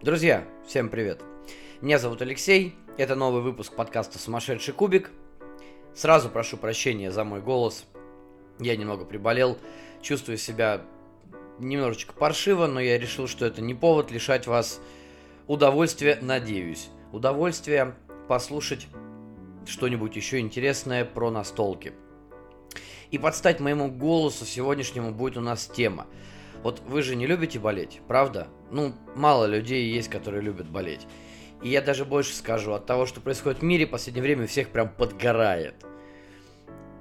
Друзья, всем привет! Меня зовут Алексей, это новый выпуск подкаста «Сумасшедший кубик». Сразу прошу прощения за мой голос, я немного приболел, чувствую себя немножечко паршиво, но я решил, что это не повод лишать вас удовольствия, надеюсь, удовольствия послушать что-нибудь еще интересное про настолки. И подстать моему голосу сегодняшнему будет у нас тема – вот вы же не любите болеть, правда? Ну, мало людей есть, которые любят болеть. И я даже больше скажу, от того, что происходит в мире, в последнее время всех прям подгорает.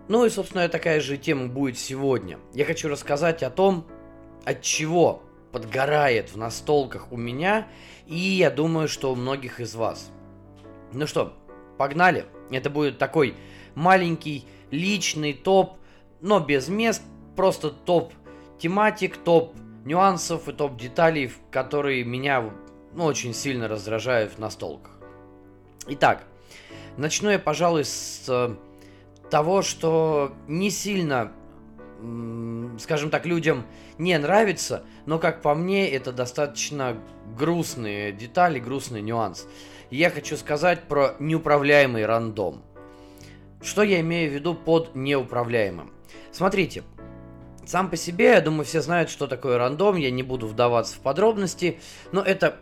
Ну и, собственно, такая же тема будет сегодня. Я хочу рассказать о том, от чего подгорает в настолках у меня, и я думаю, что у многих из вас. Ну что, погнали. Это будет такой маленький личный топ, но без мест, просто топ тематик, топ нюансов и топ деталей, которые меня ну, очень сильно раздражают в настолках. Итак, начну я, пожалуй, с э, того, что не сильно, скажем так, людям не нравится, но, как по мне, это достаточно грустные детали, грустный нюанс. Я хочу сказать про неуправляемый рандом. Что я имею в виду под неуправляемым? Смотрите, сам по себе, я думаю, все знают, что такое рандом, я не буду вдаваться в подробности, но это,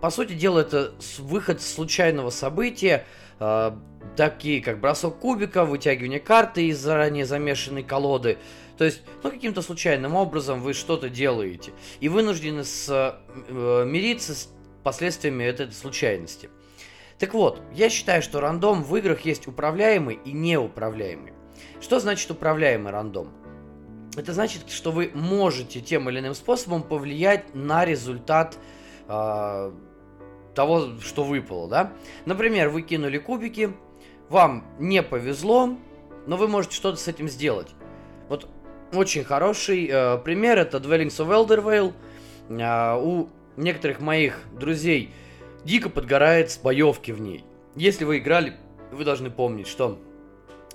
по сути дела, это выход случайного события, э, такие как бросок кубика, вытягивание карты из заранее замешанной колоды. То есть, ну, каким-то случайным образом вы что-то делаете и вынуждены с, э, мириться с последствиями этой случайности. Так вот, я считаю, что рандом в играх есть управляемый и неуправляемый. Что значит управляемый рандом? Это значит, что вы можете тем или иным способом повлиять на результат э, того, что выпало, да? Например, вы кинули кубики, вам не повезло, но вы можете что-то с этим сделать. Вот очень хороший э, пример это Dwellings of Eldervale. Э, у некоторых моих друзей дико подгорает с боевки в ней. Если вы играли, вы должны помнить, что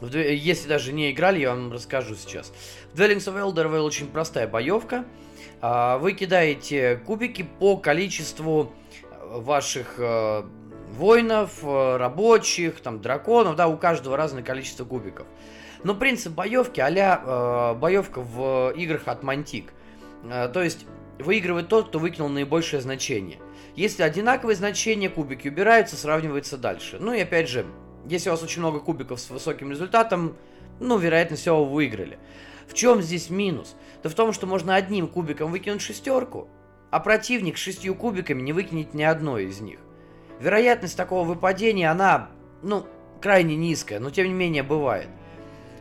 если даже не играли, я вам расскажу сейчас. В Dwellings of Eldervale очень простая боевка. А, вы кидаете кубики по количеству э, ваших э, воинов, э, рабочих, там, драконов, да, у каждого разное количество кубиков. Но принцип боевки а боевка в играх от Мантик. То есть выигрывает тот, кто выкинул наибольшее значение. Если одинаковые значения, кубики убираются, сравнивается дальше. Ну и опять же, если у вас очень много кубиков с высоким результатом, ну, вероятно всего, вы выиграли. В чем здесь минус? Да в том, что можно одним кубиком выкинуть шестерку, а противник с шестью кубиками не выкинет ни одной из них. Вероятность такого выпадения, она, ну, крайне низкая, но тем не менее бывает.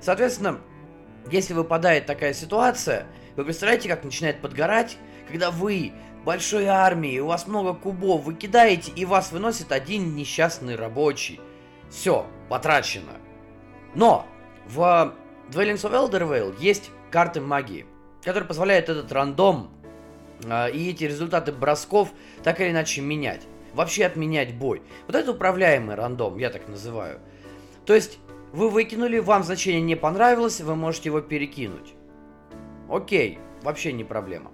Соответственно, если выпадает такая ситуация, вы представляете, как начинает подгорать, когда вы большой армией, у вас много кубов, вы кидаете, и вас выносит один несчастный рабочий. Все, потрачено. Но в Dwellings of Eldervale есть карты магии, которые позволяют этот рандом э, и эти результаты бросков так или иначе менять. Вообще отменять бой. Вот это управляемый рандом, я так называю. То есть вы выкинули, вам значение не понравилось, вы можете его перекинуть. Окей, вообще не проблема.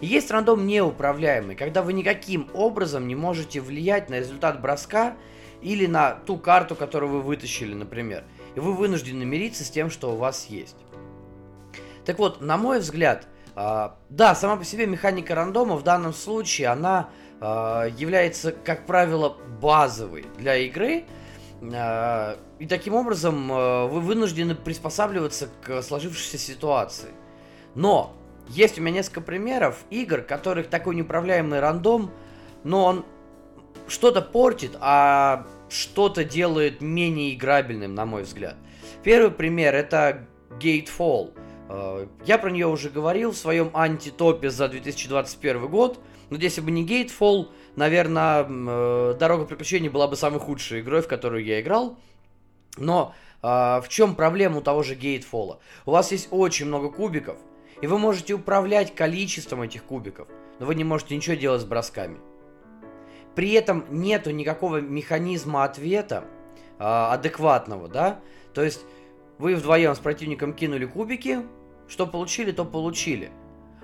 есть рандом неуправляемый, когда вы никаким образом не можете влиять на результат броска или на ту карту, которую вы вытащили, например. И вы вынуждены мириться с тем, что у вас есть. Так вот, на мой взгляд, э, да, сама по себе механика рандома в данном случае, она э, является, как правило, базовой для игры. Э, и таким образом вы вынуждены приспосабливаться к сложившейся ситуации. Но есть у меня несколько примеров игр, которых такой неуправляемый рандом, но он что-то портит, а что-то делает менее играбельным, на мой взгляд. Первый пример это Gatefall. Э, я про нее уже говорил в своем антитопе за 2021 год. Но если бы не Gatefall, наверное, э, Дорога приключений была бы самой худшей игрой, в которую я играл. Но э, в чем проблема у того же Gatefall? У вас есть очень много кубиков, и вы можете управлять количеством этих кубиков, но вы не можете ничего делать с бросками. При этом нету никакого механизма ответа э, адекватного, да? То есть вы вдвоем с противником кинули кубики, что получили, то получили.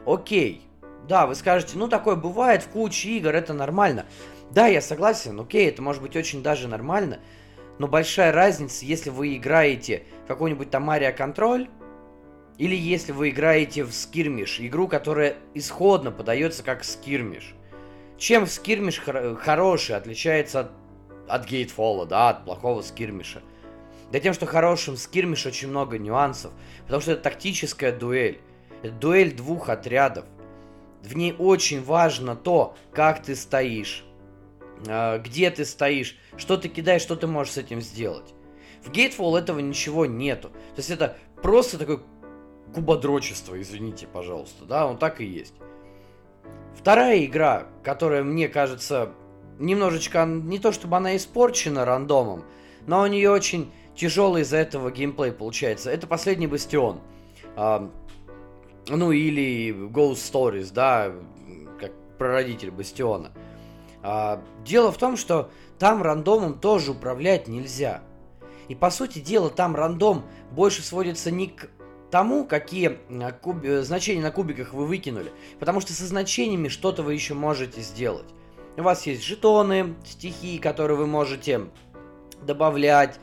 Окей, Да, вы скажете, ну такое бывает в куче игр, это нормально. Да, я согласен, окей, это может быть очень даже нормально. Но большая разница, если вы играете в какой-нибудь там Mario Control, или если вы играете в скирмиш, игру, которая исходно подается как скирмиш. Чем скирмиш хор- хороший отличается от, от Гейтфола, да, от плохого скирмиша? Да тем, что хорошим скирмиш очень много нюансов, потому что это тактическая дуэль. Это дуэль двух отрядов. В ней очень важно то, как ты стоишь, а, где ты стоишь, что ты кидаешь, что ты можешь с этим сделать. В Гейтфол этого ничего нету. То есть это просто такое кубодрочество, извините, пожалуйста, да, он так и есть. Вторая игра, которая мне кажется немножечко, не то чтобы она испорчена рандомом, но у нее очень тяжелый из-за этого геймплей получается. Это последний бастион. А, ну или Ghost Stories, да, как прародитель бастиона. А, дело в том, что там рандомом тоже управлять нельзя. И по сути дела там рандом больше сводится не к тому, какие а, куб... значения на кубиках вы выкинули. Потому что со значениями что-то вы еще можете сделать. У вас есть жетоны, стихии, которые вы можете добавлять.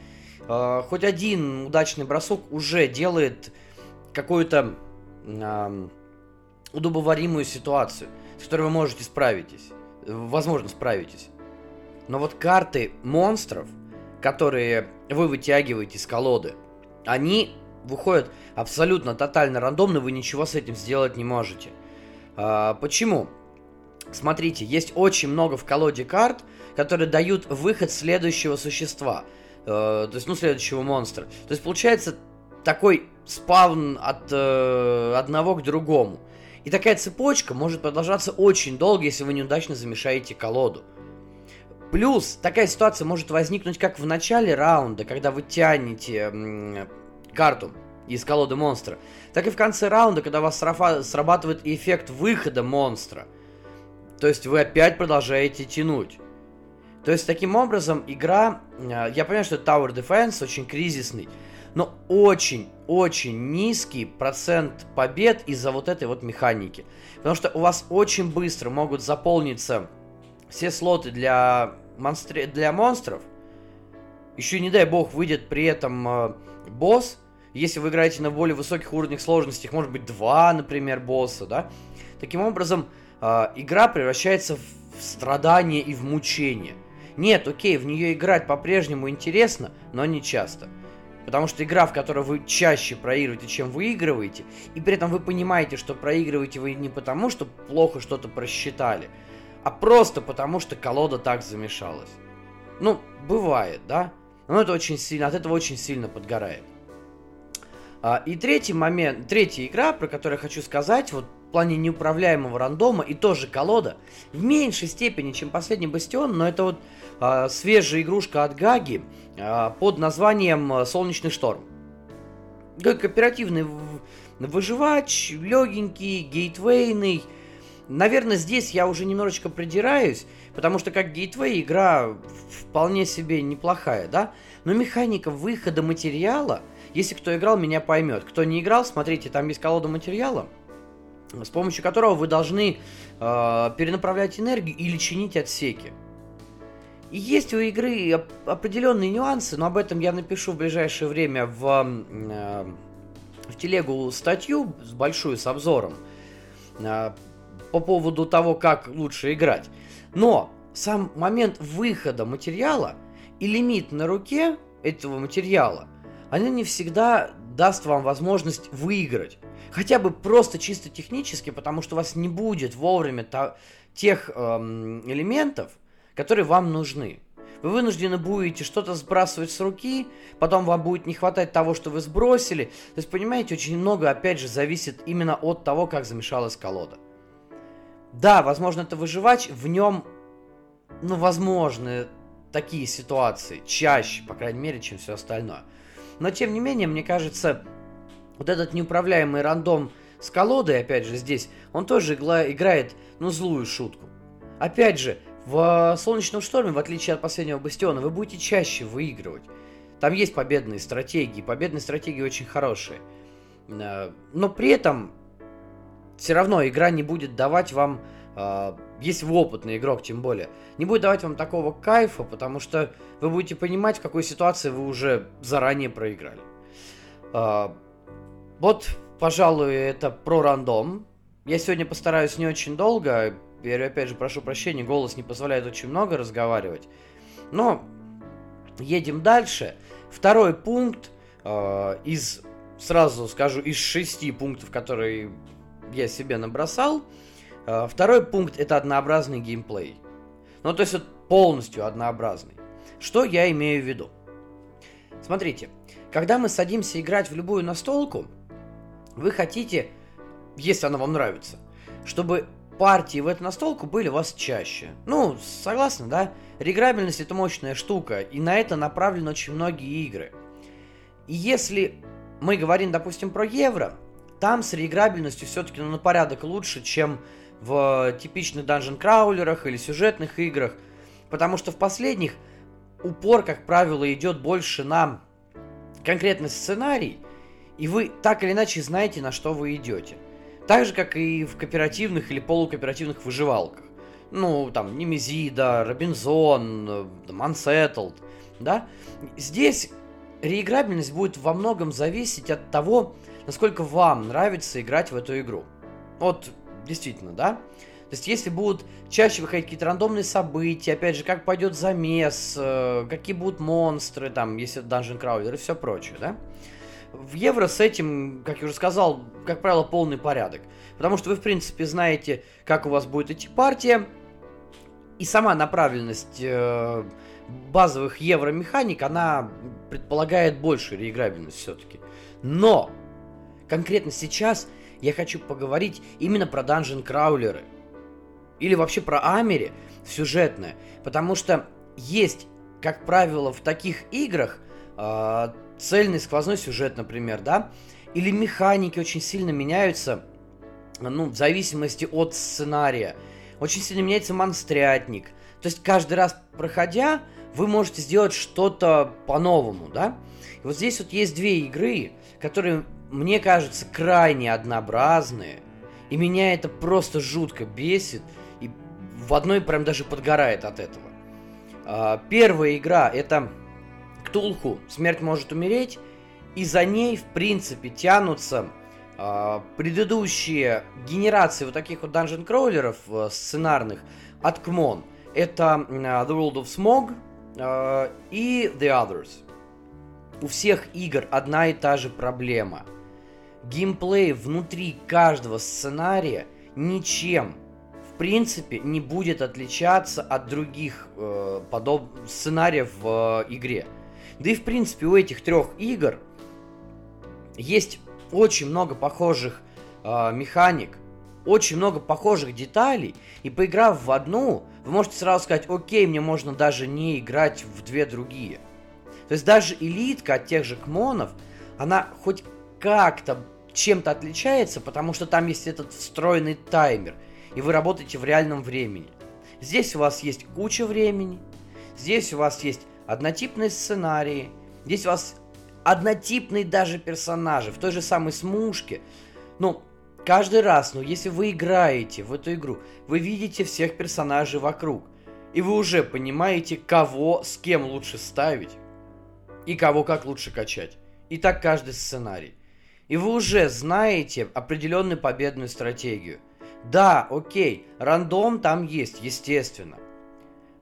Э, хоть один удачный бросок уже делает какую-то э, удобоваримую ситуацию, с которой вы можете справитесь. Возможно, справитесь. Но вот карты монстров, которые вы вытягиваете из колоды, они выходят абсолютно тотально рандомно, вы ничего с этим сделать не можете. А, почему? Смотрите, есть очень много в колоде карт, которые дают выход следующего существа. Э, то есть, ну, следующего монстра. То есть, получается такой спавн от э, одного к другому. И такая цепочка может продолжаться очень долго, если вы неудачно замешаете колоду. Плюс такая ситуация может возникнуть как в начале раунда, когда вы тянете карту из колоды монстра, так и в конце раунда, когда у вас срабатывает эффект выхода монстра. То есть вы опять продолжаете тянуть. То есть таким образом игра, э, я понимаю, что Tower Defense очень кризисный, но очень-очень низкий процент побед из-за вот этой вот механики. Потому что у вас очень быстро могут заполниться все слоты для, монстр... для монстров. Еще не дай бог выйдет при этом э, босс, если вы играете на более высоких уровнях сложности, их может быть два, например, босса, да. Таким образом, э, игра превращается в страдание и в мучение. Нет, окей, в нее играть по-прежнему интересно, но не часто. Потому что игра, в которой вы чаще проигрываете, чем выигрываете, и при этом вы понимаете, что проигрываете вы не потому, что плохо что-то просчитали, а просто потому, что колода так замешалась. Ну, бывает, да? Но это очень сильно, от этого очень сильно подгорает. А, и третий момент, третья игра, про которую я хочу сказать, вот в плане неуправляемого рандома, и тоже колода, в меньшей степени, чем последний Бастион, но это вот а, свежая игрушка от Гаги а, под названием «Солнечный шторм». Кооперативный выживач, легенький, гейтвейный. Наверное, здесь я уже немножечко придираюсь, потому что как гейтвей игра вполне себе неплохая, да? Но механика выхода материала – если кто играл, меня поймет. Кто не играл, смотрите, там есть колода материала, с помощью которого вы должны э, перенаправлять энергию или чинить отсеки. И есть у игры определенные нюансы, но об этом я напишу в ближайшее время в, э, в телегу статью с большую, с обзором э, по поводу того, как лучше играть. Но сам момент выхода материала и лимит на руке этого материала она не всегда даст вам возможность выиграть. Хотя бы просто чисто технически, потому что у вас не будет вовремя та, тех эм, элементов, которые вам нужны. Вы вынуждены будете что-то сбрасывать с руки, потом вам будет не хватать того, что вы сбросили. То есть, понимаете, очень много, опять же, зависит именно от того, как замешалась колода. Да, возможно, это выживач, в нем, ну, возможны такие ситуации, чаще, по крайней мере, чем все остальное. Но тем не менее, мне кажется, вот этот неуправляемый рандом с колодой, опять же, здесь, он тоже играет, ну, злую шутку. Опять же, в Солнечном шторме, в отличие от последнего Бастиона, вы будете чаще выигрывать. Там есть победные стратегии, победные стратегии очень хорошие. Э, но при этом все равно игра не будет давать вам, э, если вы опытный игрок тем более, не будет давать вам такого кайфа, потому что вы будете понимать, в какой ситуации вы уже заранее проиграли. Э, вот, пожалуй, это про рандом. Я сегодня постараюсь не очень долго, я опять же прошу прощения, голос не позволяет очень много разговаривать. Но едем дальше. Второй пункт э, из, сразу скажу, из шести пунктов, которые я себе набросал. Э, второй пункт это однообразный геймплей. Ну, то есть вот полностью однообразный. Что я имею в виду? Смотрите, когда мы садимся играть в любую настолку, вы хотите, если она вам нравится, чтобы партии в эту настолку были у вас чаще. Ну, согласны, да? Реграбельность это мощная штука, и на это направлены очень многие игры. И если мы говорим, допустим, про евро, там с реиграбельностью все-таки ну, на порядок лучше, чем в типичных данжен-краулерах или сюжетных играх, потому что в последних упор, как правило, идет больше на конкретный сценарий, и вы так или иначе знаете, на что вы идете. Так же, как и в кооперативных или полукооперативных выживалках. Ну, там, Немезида, Робинзон, Unsettled, да? Здесь реиграбельность будет во многом зависеть от того, насколько вам нравится играть в эту игру. Вот, действительно, да? То есть, если будут чаще выходить какие-то рандомные события, опять же, как пойдет замес, э, какие будут монстры, там, если это Dungeon Crawler и все прочее, да? В Евро с этим, как я уже сказал, как правило, полный порядок. Потому что вы, в принципе, знаете, как у вас будет идти партия, и сама направленность э, базовых евромеханик, она предполагает большую реиграбельность все-таки. Но конкретно сейчас я хочу поговорить именно про данжен краулеры. Или вообще про Амери сюжетное. Потому что есть, как правило, в таких играх э, цельный сквозной сюжет, например, да, или механики очень сильно меняются, ну, в зависимости от сценария. Очень сильно меняется монстрятник. То есть каждый раз проходя, вы можете сделать что-то по-новому, да? И вот здесь вот есть две игры, которые, мне кажется, крайне однообразные. И меня это просто жутко бесит. И в одной прям даже подгорает от этого. А, первая игра это Ктулху «Смерть может умереть», и за ней, в принципе, тянутся э, предыдущие генерации вот таких вот данжен кроулеров э, сценарных от Кмон. Это э, The World of Smog э, и The Others. У всех игр одна и та же проблема. Геймплей внутри каждого сценария ничем в принципе не будет отличаться от других э, подоб... сценариев в э, игре. Да и в принципе у этих трех игр есть очень много похожих э, механик, очень много похожих деталей, и поиграв в одну, вы можете сразу сказать, окей, мне можно даже не играть в две другие. То есть даже элитка от тех же кмонов, она хоть как-то чем-то отличается, потому что там есть этот встроенный таймер, и вы работаете в реальном времени. Здесь у вас есть куча времени, здесь у вас есть однотипные сценарии. Здесь у вас однотипные даже персонажи в той же самой смушке. Ну, каждый раз, ну, если вы играете в эту игру, вы видите всех персонажей вокруг. И вы уже понимаете, кого с кем лучше ставить. И кого как лучше качать. И так каждый сценарий. И вы уже знаете определенную победную стратегию. Да, окей, рандом там есть, естественно.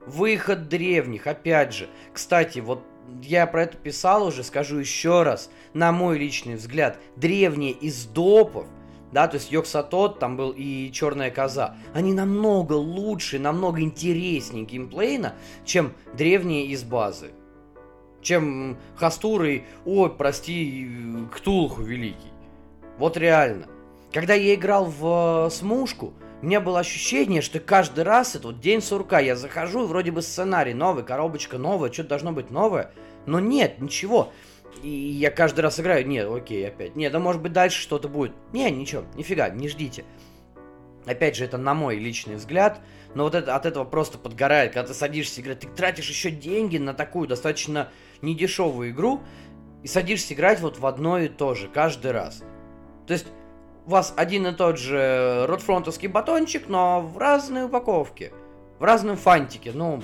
Выход древних, опять же. Кстати, вот я про это писал уже, скажу еще раз. На мой личный взгляд, древние из допов, да, то есть Йоксатот, там был и Черная Коза, они намного лучше, намного интереснее геймплейна, чем древние из базы. Чем Хастуры, ой, прости, Ктулху Великий. Вот реально. Когда я играл в э, Смушку, у меня было ощущение, что каждый раз это вот день сурка, я захожу, вроде бы сценарий новый, коробочка новая, что-то должно быть новое, но нет, ничего. И я каждый раз играю, нет, окей, опять, нет, да может быть дальше что-то будет. Не, ничего, нифига, не ждите. Опять же, это на мой личный взгляд, но вот это, от этого просто подгорает, когда ты садишься играть, ты тратишь еще деньги на такую достаточно недешевую игру, и садишься играть вот в одно и то же, каждый раз. То есть у вас один и тот же ротфронтовский батончик, но в разной упаковке, в разном фантике. Ну,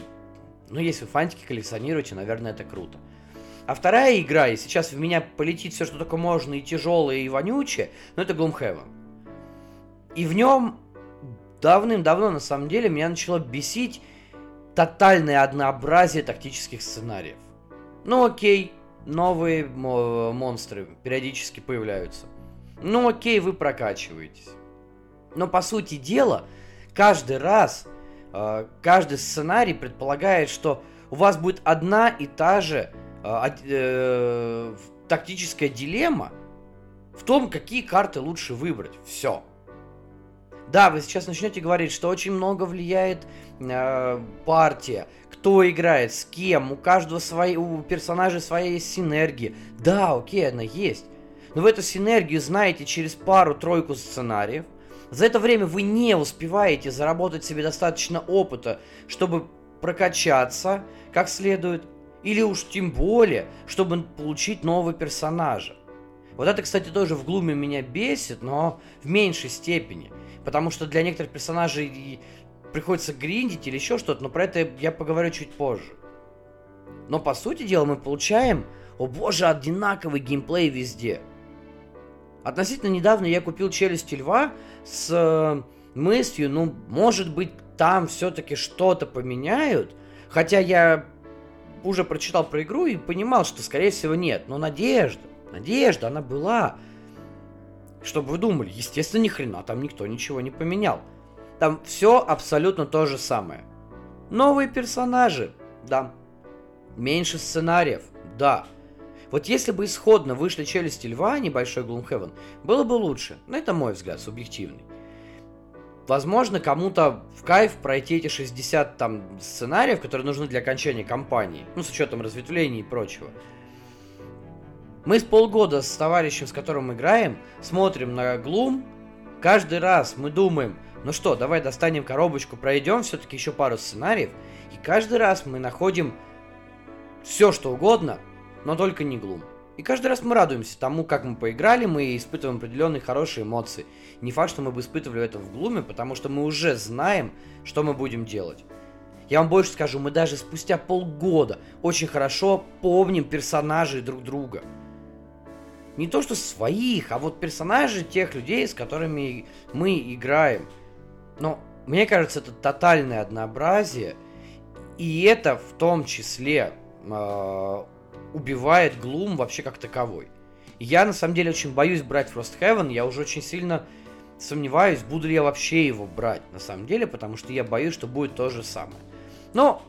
ну, если вы фантики коллекционируете, наверное, это круто. А вторая игра, и сейчас в меня полетит все, что только можно, и тяжелое, и вонючее, но это Gloomhaven. И в нем давным-давно, на самом деле, меня начало бесить тотальное однообразие тактических сценариев. Ну окей, новые монстры периодически появляются. Ну окей, вы прокачиваетесь. Но по сути дела, каждый раз, э, каждый сценарий предполагает, что у вас будет одна и та же э, э, тактическая дилемма в том, какие карты лучше выбрать. Все. Да, вы сейчас начнете говорить, что очень много влияет э, партия, кто играет, с кем, у каждого свои, у персонажа своя есть синергия. Да, окей, она есть. Но вы эту синергию знаете через пару-тройку сценариев. За это время вы не успеваете заработать себе достаточно опыта, чтобы прокачаться как следует, или уж тем более, чтобы получить нового персонажа. Вот это, кстати, тоже в Глуме меня бесит, но в меньшей степени. Потому что для некоторых персонажей приходится гриндить или еще что-то, но про это я поговорю чуть позже. Но по сути дела мы получаем, о боже, одинаковый геймплей везде. Относительно недавно я купил «Челюсти льва» с э, мыслью, ну, может быть, там все-таки что-то поменяют. Хотя я уже прочитал про игру и понимал, что, скорее всего, нет. Но надежда, надежда, она была. Чтобы вы думали, естественно, ни хрена там никто ничего не поменял. Там все абсолютно то же самое. Новые персонажи, да. Меньше сценариев, да. Вот если бы исходно вышли челюсти льва, а небольшой Gloomhaven, было бы лучше. Но это мой взгляд, субъективный. Возможно, кому-то в кайф пройти эти 60 там сценариев, которые нужны для окончания кампании, ну, с учетом разветвлений и прочего. Мы с полгода с товарищем, с которым играем, смотрим на Глум. Каждый раз мы думаем, ну что, давай достанем коробочку, пройдем все-таки еще пару сценариев. И каждый раз мы находим все, что угодно, но только не Глум. И каждый раз мы радуемся тому, как мы поиграли, мы испытываем определенные хорошие эмоции. Не факт, что мы бы испытывали это в Глуме, потому что мы уже знаем, что мы будем делать. Я вам больше скажу, мы даже спустя полгода очень хорошо помним персонажей друг друга не то что своих, а вот персонажей тех людей, с которыми мы играем. Но мне кажется, это тотальное однообразие, и это в том числе э, убивает Глум вообще как таковой. я на самом деле очень боюсь брать Frost Heaven, я уже очень сильно сомневаюсь, буду ли я вообще его брать на самом деле, потому что я боюсь, что будет то же самое. Но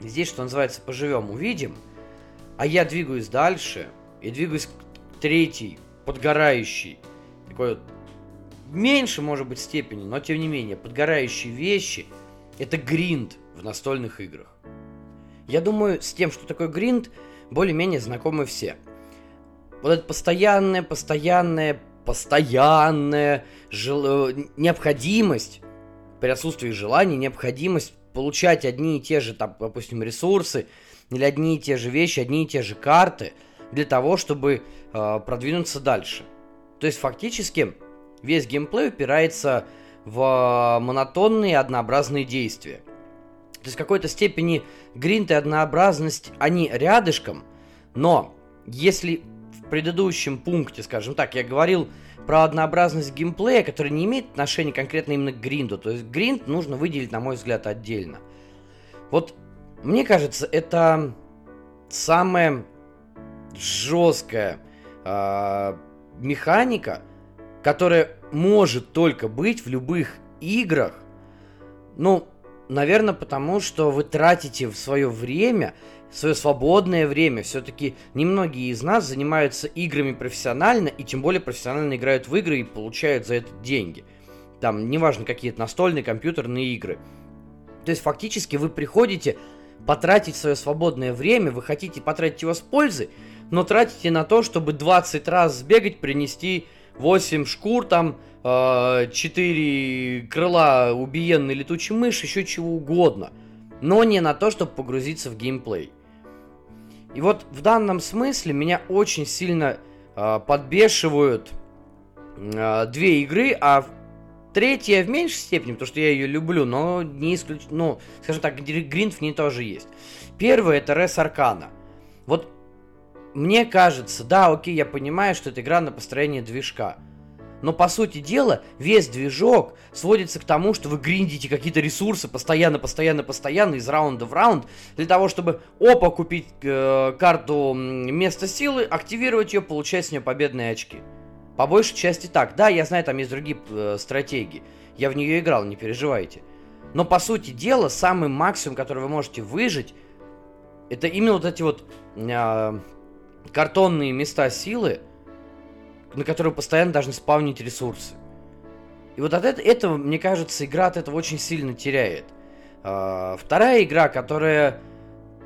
здесь, что называется, поживем, увидим. А я двигаюсь дальше и двигаюсь третий, подгорающий, такой вот меньше, может быть, степени, но тем не менее, подгорающие вещи – это гринд в настольных играх. Я думаю, с тем, что такое гринд, более-менее знакомы все. Вот это постоянная, постоянная, постоянная жел... Э, необходимость, при отсутствии желания, необходимость получать одни и те же, там, допустим, ресурсы, или одни и те же вещи, одни и те же карты – для того, чтобы э, продвинуться дальше. То есть фактически весь геймплей упирается в монотонные однообразные действия. То есть в какой-то степени гринт и однообразность, они рядышком, но если в предыдущем пункте, скажем так, я говорил про однообразность геймплея, который не имеет отношения конкретно именно к гринду, то есть гринд нужно выделить, на мой взгляд, отдельно. Вот мне кажется, это самое жесткая э, механика, которая может только быть в любых играх. Ну, наверное, потому что вы тратите в свое время, свое свободное время. Все-таки немногие из нас занимаются играми профессионально, и тем более профессионально играют в игры и получают за это деньги. Там, неважно, какие то настольные, компьютерные игры. То есть, фактически, вы приходите потратить свое свободное время, вы хотите потратить его с пользой, но тратите на то, чтобы 20 раз сбегать, принести 8 шкур, там, 4 э, крыла убиенной летучей мыши, еще чего угодно. Но не на то, чтобы погрузиться в геймплей. И вот в данном смысле меня очень сильно э, подбешивают э, две игры, а третья в меньшей степени, потому что я ее люблю, но не исключ... ну, скажем так, гринд в ней тоже есть. Первое это Рес Аркана. Вот мне кажется, да, окей, я понимаю, что это игра на построение движка. Но по сути дела, весь движок сводится к тому, что вы гриндите какие-то ресурсы постоянно, постоянно, постоянно из раунда в раунд, для того, чтобы опа купить э, карту места силы, активировать ее, получать с нее победные очки. По большей части так. Да, я знаю, там есть другие э, стратегии. Я в нее играл, не переживайте. Но по сути дела, самый максимум, который вы можете выжить, это именно вот эти вот э, картонные места силы, на которые постоянно должны спавнить ресурсы. И вот от этого, мне кажется, игра от этого очень сильно теряет. А, вторая игра, которая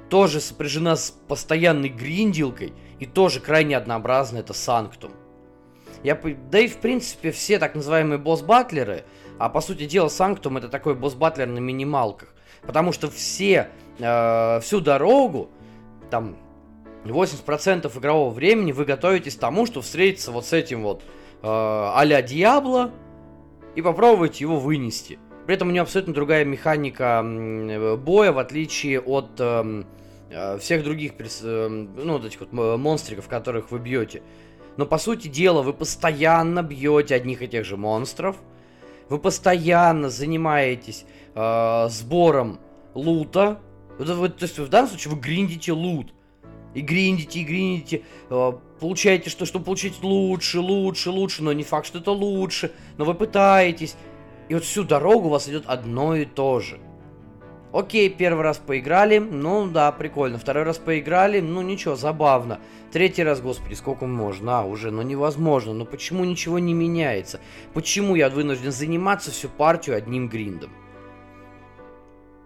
тоже сопряжена с постоянной гриндилкой и тоже крайне однообразна, это Санктум. Я, да и в принципе все так называемые босс-батлеры, а по сути дела Санктум это такой босс-батлер на минималках. Потому что все, э, всю дорогу, там 80% игрового времени вы готовитесь тому, что встретиться вот с этим вот э, а-ля Диабло и попробовать его вынести. При этом у него абсолютно другая механика боя, в отличие от э, э, всех других э, ну, вот этих вот монстриков, которых вы бьете. Но по сути дела, вы постоянно бьете одних и тех же монстров. Вы постоянно занимаетесь э, сбором лута. то есть в данном случае вы гриндите лут и гриндите, и гриндите, э, получаете, что, чтобы получить лучше, лучше, лучше, но не факт, что это лучше, но вы пытаетесь. И вот всю дорогу у вас идет одно и то же. Окей, первый раз поиграли, ну да, прикольно. Второй раз поиграли, ну ничего, забавно. Третий раз, господи, сколько можно, а, уже, ну невозможно. Но почему ничего не меняется? Почему я вынужден заниматься всю партию одним гриндом?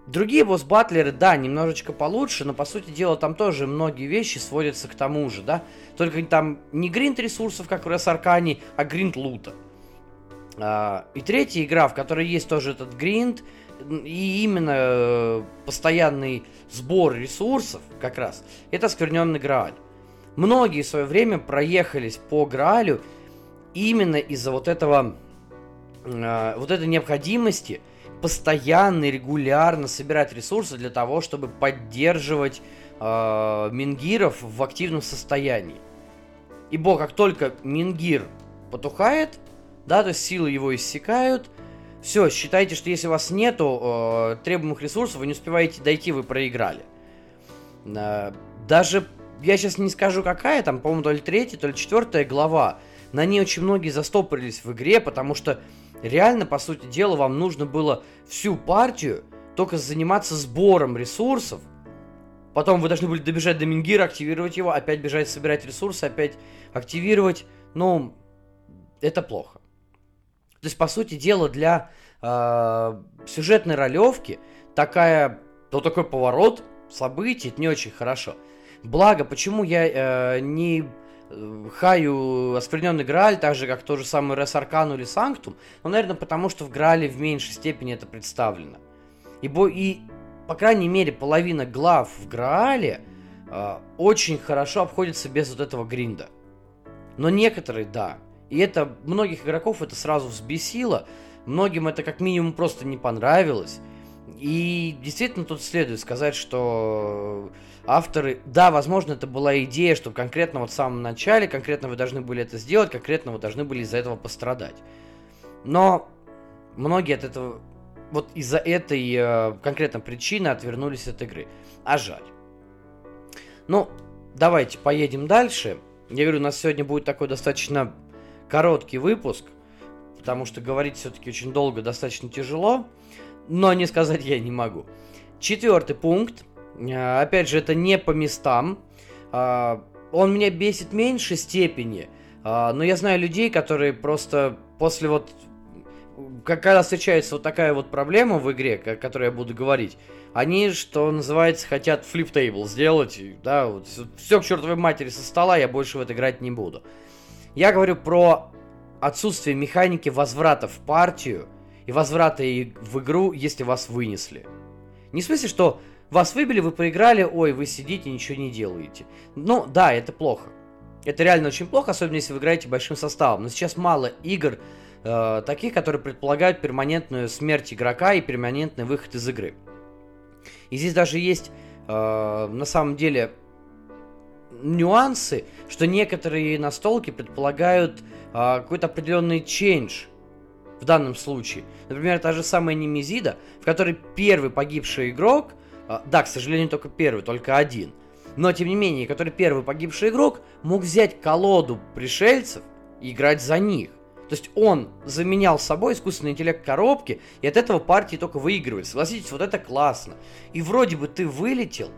Другие босс-батлеры, да, немножечко получше, но по сути дела там тоже многие вещи сводятся к тому же, да. Только там не гринд ресурсов, как в Ресаркане, а гринд лута. А, и третья игра, в которой есть тоже этот гринд, и именно э, постоянный сбор ресурсов, как раз, это скверненный Грааль. Многие в свое время проехались по Граалю именно из-за вот этого, э, вот этой необходимости постоянно и регулярно собирать ресурсы для того, чтобы поддерживать э, мингиров в активном состоянии. Ибо как только мингир потухает, да, то есть силы его иссякают, все, считайте, что если у вас нету э, требуемых ресурсов, вы не успеваете дойти, вы проиграли. Э, даже, я сейчас не скажу какая, там, по-моему, то ли третья, то ли четвертая глава, на ней очень многие застопорились в игре, потому что Реально, по сути дела, вам нужно было всю партию только заниматься сбором ресурсов. Потом вы должны были добежать до Мингира, активировать его, опять бежать, собирать ресурсы, опять активировать. Ну, это плохо. То есть, по сути дела, для э, сюжетной ролевки такая, ну, такой поворот событий, не очень хорошо. Благо, почему я э, не хаю оскверненный Грааль, так же, как то же самое Рес Аркану или Санктум, ну, наверное, потому что в Граале в меньшей степени это представлено. Ибо и, по крайней мере, половина глав в Граале э, очень хорошо обходится без вот этого гринда. Но некоторые, да. И это многих игроков это сразу взбесило, многим это как минимум просто не понравилось. И действительно тут следует сказать, что авторы, да, возможно, это была идея, что конкретно вот в самом начале, конкретно вы должны были это сделать, конкретно вы должны были из-за этого пострадать. Но многие от этого, вот из-за этой э, конкретно причины отвернулись от игры. А жаль. Ну, давайте поедем дальше. Я говорю, у нас сегодня будет такой достаточно короткий выпуск, потому что говорить все-таки очень долго, достаточно тяжело, но не сказать я не могу. Четвертый пункт опять же, это не по местам. А, он меня бесит в меньшей степени. А, но я знаю людей, которые просто после вот... Когда встречается вот такая вот проблема в игре, о которой я буду говорить, они, что называется, хотят флип-тейбл сделать, да, вот, все к чертовой матери со стола, я больше в это играть не буду. Я говорю про отсутствие механики возврата в партию и возврата в игру, если вас вынесли. Не в смысле, что вас выбили, вы проиграли, ой, вы сидите, ничего не делаете. Ну, да, это плохо. Это реально очень плохо, особенно если вы играете большим составом. Но сейчас мало игр э, таких, которые предполагают перманентную смерть игрока и перманентный выход из игры. И здесь даже есть э, на самом деле нюансы, что некоторые настолки предполагают э, какой-то определенный change в данном случае. Например, та же самая Немезида, в которой первый погибший игрок, да, к сожалению, только первый, только один, но тем не менее, который первый погибший игрок мог взять колоду пришельцев и играть за них. То есть он заменял собой искусственный интеллект коробки, и от этого партии только выигрывали. Согласитесь, вот это классно. И вроде бы ты вылетел,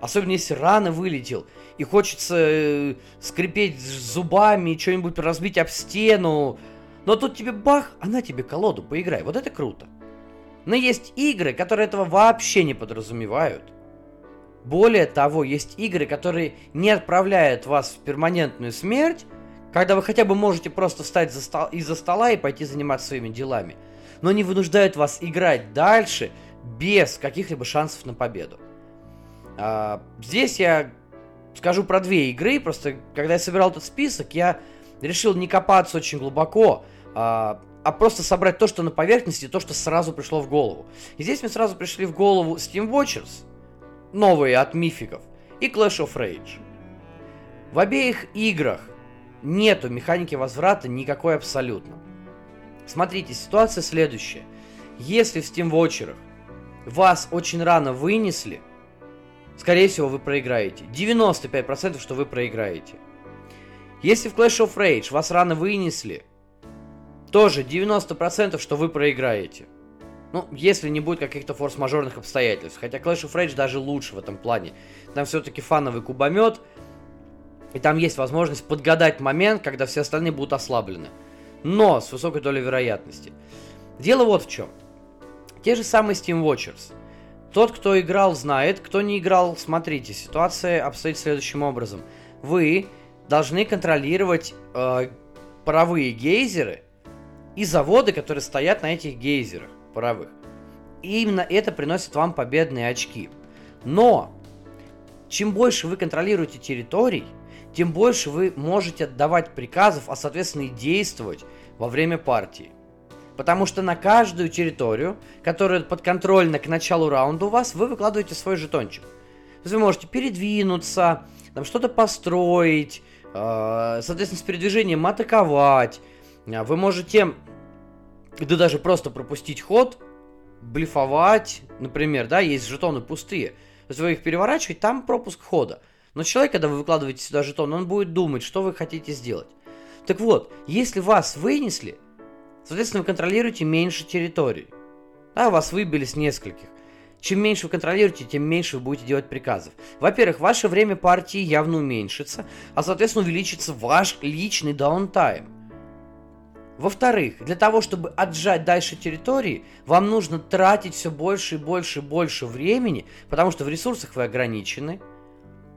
особенно если рано вылетел, и хочется э, скрипеть зубами, что-нибудь разбить об стену, но тут тебе бах, она тебе колоду, поиграй. Вот это круто. Но есть игры, которые этого вообще не подразумевают. Более того, есть игры, которые не отправляют вас в перманентную смерть, когда вы хотя бы можете просто встать за стол, из-за стола и пойти заниматься своими делами, но не вынуждают вас играть дальше без каких-либо шансов на победу. А, здесь я скажу про две игры, просто когда я собирал этот список, я решил не копаться очень глубоко, а, а просто собрать то, что на поверхности, то, что сразу пришло в голову. И здесь мне сразу пришли в голову Steam Watchers – новые от мификов, и Clash of Rage. В обеих играх нету механики возврата никакой абсолютно. Смотрите, ситуация следующая. Если в Steam Watcher вас очень рано вынесли, скорее всего вы проиграете. 95% что вы проиграете. Если в Clash of Rage вас рано вынесли, тоже 90% что вы проиграете. Ну, если не будет каких-то форс-мажорных обстоятельств. Хотя Clash of Rage даже лучше в этом плане. Там все-таки фановый кубомет. И там есть возможность подгадать момент, когда все остальные будут ослаблены. Но с высокой долей вероятности. Дело вот в чем. Те же самые Steam Watchers. Тот, кто играл, знает. Кто не играл, смотрите. Ситуация обстоит следующим образом. Вы должны контролировать э, паровые гейзеры и заводы, которые стоят на этих гейзерах паровых. И именно это приносит вам победные очки. Но, чем больше вы контролируете территорий, тем больше вы можете отдавать приказов, а соответственно и действовать во время партии. Потому что на каждую территорию, которая подконтрольна к началу раунда у вас, вы выкладываете свой жетончик. То есть вы можете передвинуться, там что-то построить, э, соответственно, с передвижением атаковать. Вы можете да даже просто пропустить ход, блефовать, например, да, есть жетоны пустые. Вы их переворачиваете, там пропуск хода. Но человек, когда вы выкладываете сюда жетон, он будет думать, что вы хотите сделать. Так вот, если вас вынесли, соответственно, вы контролируете меньше территорий. Да, вас выбили с нескольких. Чем меньше вы контролируете, тем меньше вы будете делать приказов. Во-первых, ваше время партии явно уменьшится, а соответственно увеличится ваш личный даунтайм. Во-вторых, для того, чтобы отжать дальше территории, вам нужно тратить все больше и больше и больше времени, потому что в ресурсах вы ограничены.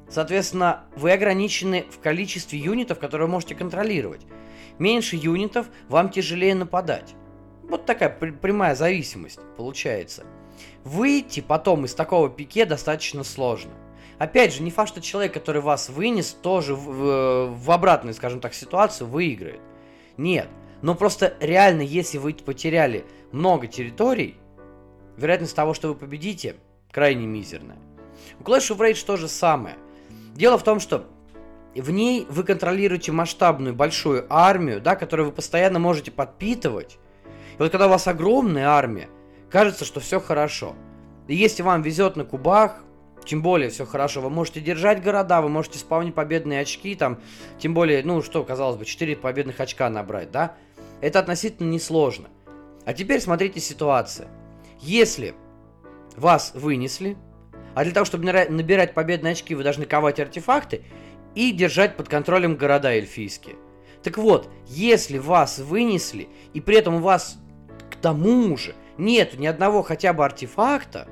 Соответственно, вы ограничены в количестве юнитов, которые можете контролировать. Меньше юнитов, вам тяжелее нападать. Вот такая прямая зависимость получается. Выйти потом из такого пике достаточно сложно. Опять же, не факт, что человек, который вас вынес, тоже в, в обратную, скажем так, ситуацию выиграет. Нет. Но просто реально, если вы потеряли много территорий, вероятность того, что вы победите, крайне мизерная. У Clash of Rage то же самое. Дело в том, что в ней вы контролируете масштабную большую армию, да, которую вы постоянно можете подпитывать. И вот когда у вас огромная армия, кажется, что все хорошо. И если вам везет на кубах, тем более все хорошо. Вы можете держать города, вы можете спавнить победные очки, там, тем более, ну что, казалось бы, 4 победных очка набрать, да? Это относительно несложно. А теперь смотрите ситуация. Если вас вынесли, а для того, чтобы набирать победные очки, вы должны ковать артефакты и держать под контролем города эльфийские. Так вот, если вас вынесли, и при этом у вас к тому же нет ни одного хотя бы артефакта,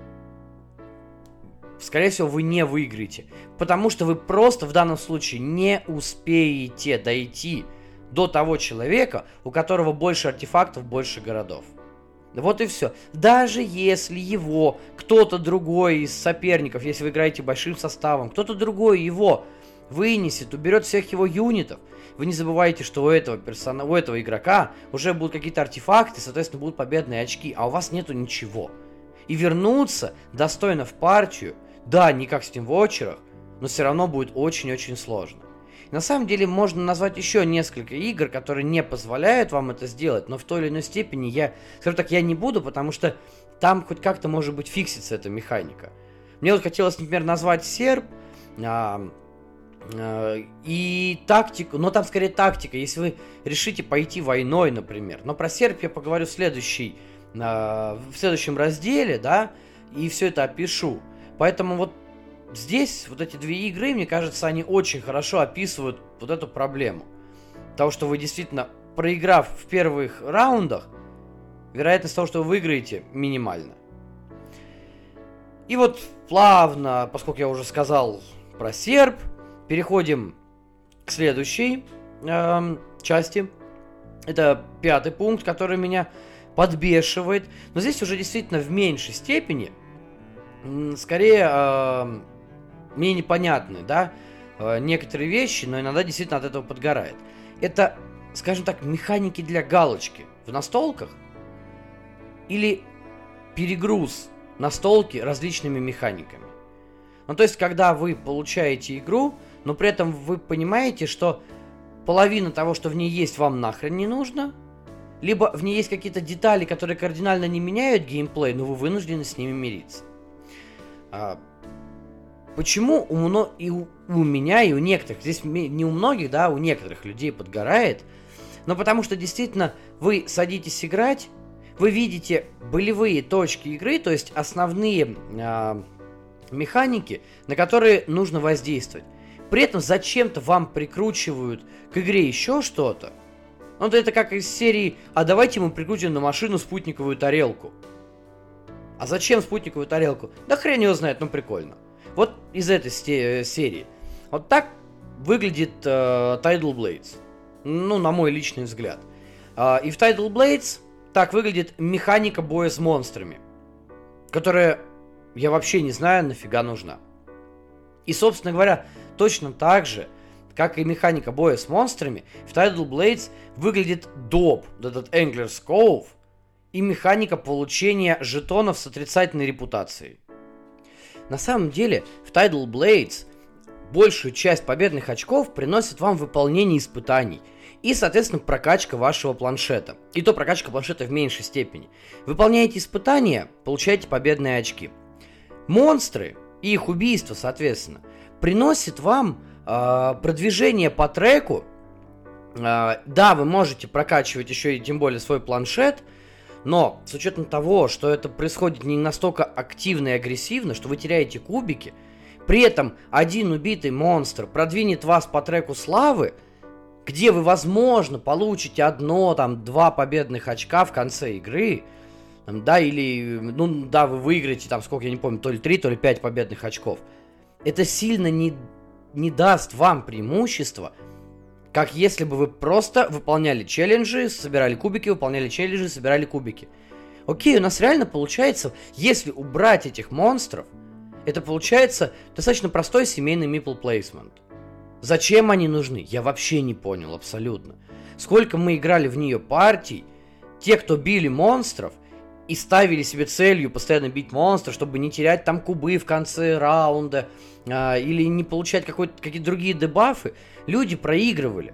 скорее всего, вы не выиграете. Потому что вы просто в данном случае не успеете дойти до того человека, у которого больше артефактов, больше городов. Вот и все. Даже если его кто-то другой из соперников, если вы играете большим составом, кто-то другой его вынесет, уберет всех его юнитов. Вы не забывайте, что у этого персона, у этого игрока уже будут какие-то артефакты, соответственно, будут победные очки, а у вас нету ничего. И вернуться достойно в партию, да, не как в Steam Watcher, но все равно будет очень-очень сложно. На самом деле можно назвать еще несколько игр, которые не позволяют вам это сделать, но в той или иной степени я, скажу так, я не буду, потому что там хоть как-то может быть фиксится эта механика. Мне вот хотелось, например, назвать серп, а, а, и тактику, но там скорее тактика, если вы решите пойти войной, например. Но про серп я поговорю в, следующий, а, в следующем разделе, да, и все это опишу. Поэтому вот здесь вот эти две игры, мне кажется, они очень хорошо описывают вот эту проблему. Того, что вы действительно, проиграв в первых раундах, вероятность того, что вы выиграете, минимальна. И вот плавно, поскольку я уже сказал про серб, переходим к следующей э, части. Это пятый пункт, который меня подбешивает. Но здесь уже действительно в меньшей степени. Скорее, мне непонятны, да, э, некоторые вещи, но иногда действительно от этого подгорает. Это, скажем так, механики для галочки в настолках или перегруз настолки различными механиками. Ну, то есть, когда вы получаете игру, но при этом вы понимаете, что половина того, что в ней есть, вам нахрен не нужно, либо в ней есть какие-то детали, которые кардинально не меняют геймплей, но вы вынуждены с ними мириться. А, почему у, мно... и у, у меня, и у некоторых, здесь не у многих, да, у некоторых людей подгорает, но потому что действительно вы садитесь играть, вы видите болевые точки игры, то есть основные э, механики, на которые нужно воздействовать. При этом зачем-то вам прикручивают к игре еще что-то. Ну, это как из серии «А давайте мы прикрутим на машину спутниковую тарелку». А зачем спутниковую тарелку? Да хрен его знает, ну прикольно. Вот из этой э, серии. Вот так выглядит э, Tidal Blades. Ну, на мой личный взгляд. Э, и в Tidal Blades так выглядит механика боя с монстрами, которая, я вообще не знаю, нафига нужна. И, собственно говоря, точно так же, как и механика боя с монстрами, в Tidal Blades выглядит доп, этот Angler's Cove, и механика получения жетонов с отрицательной репутацией. На самом деле, в Tidal Blades большую часть победных очков приносит вам выполнение испытаний – и, соответственно, прокачка вашего планшета. И то прокачка планшета в меньшей степени. Выполняете испытания, получаете победные очки. Монстры и их убийство, соответственно, приносят вам э, продвижение по треку. Э, да, вы можете прокачивать еще и тем более свой планшет, но с учетом того, что это происходит не настолько активно и агрессивно, что вы теряете кубики, при этом один убитый монстр продвинет вас по треку славы – где вы, возможно, получите одно, там, два победных очка в конце игры, да, или, ну, да, вы выиграете, там, сколько, я не помню, то ли 3, то ли 5 победных очков. Это сильно не, не даст вам преимущества, как если бы вы просто выполняли челленджи, собирали кубики, выполняли челленджи, собирали кубики. Окей, у нас реально получается, если убрать этих монстров, это получается достаточно простой семейный мипл плейсмент. Зачем они нужны? Я вообще не понял абсолютно. Сколько мы играли в нее партий, те, кто били монстров, и ставили себе целью постоянно бить монстра, чтобы не терять там кубы в конце раунда, а, или не получать какие-то другие дебафы, люди проигрывали.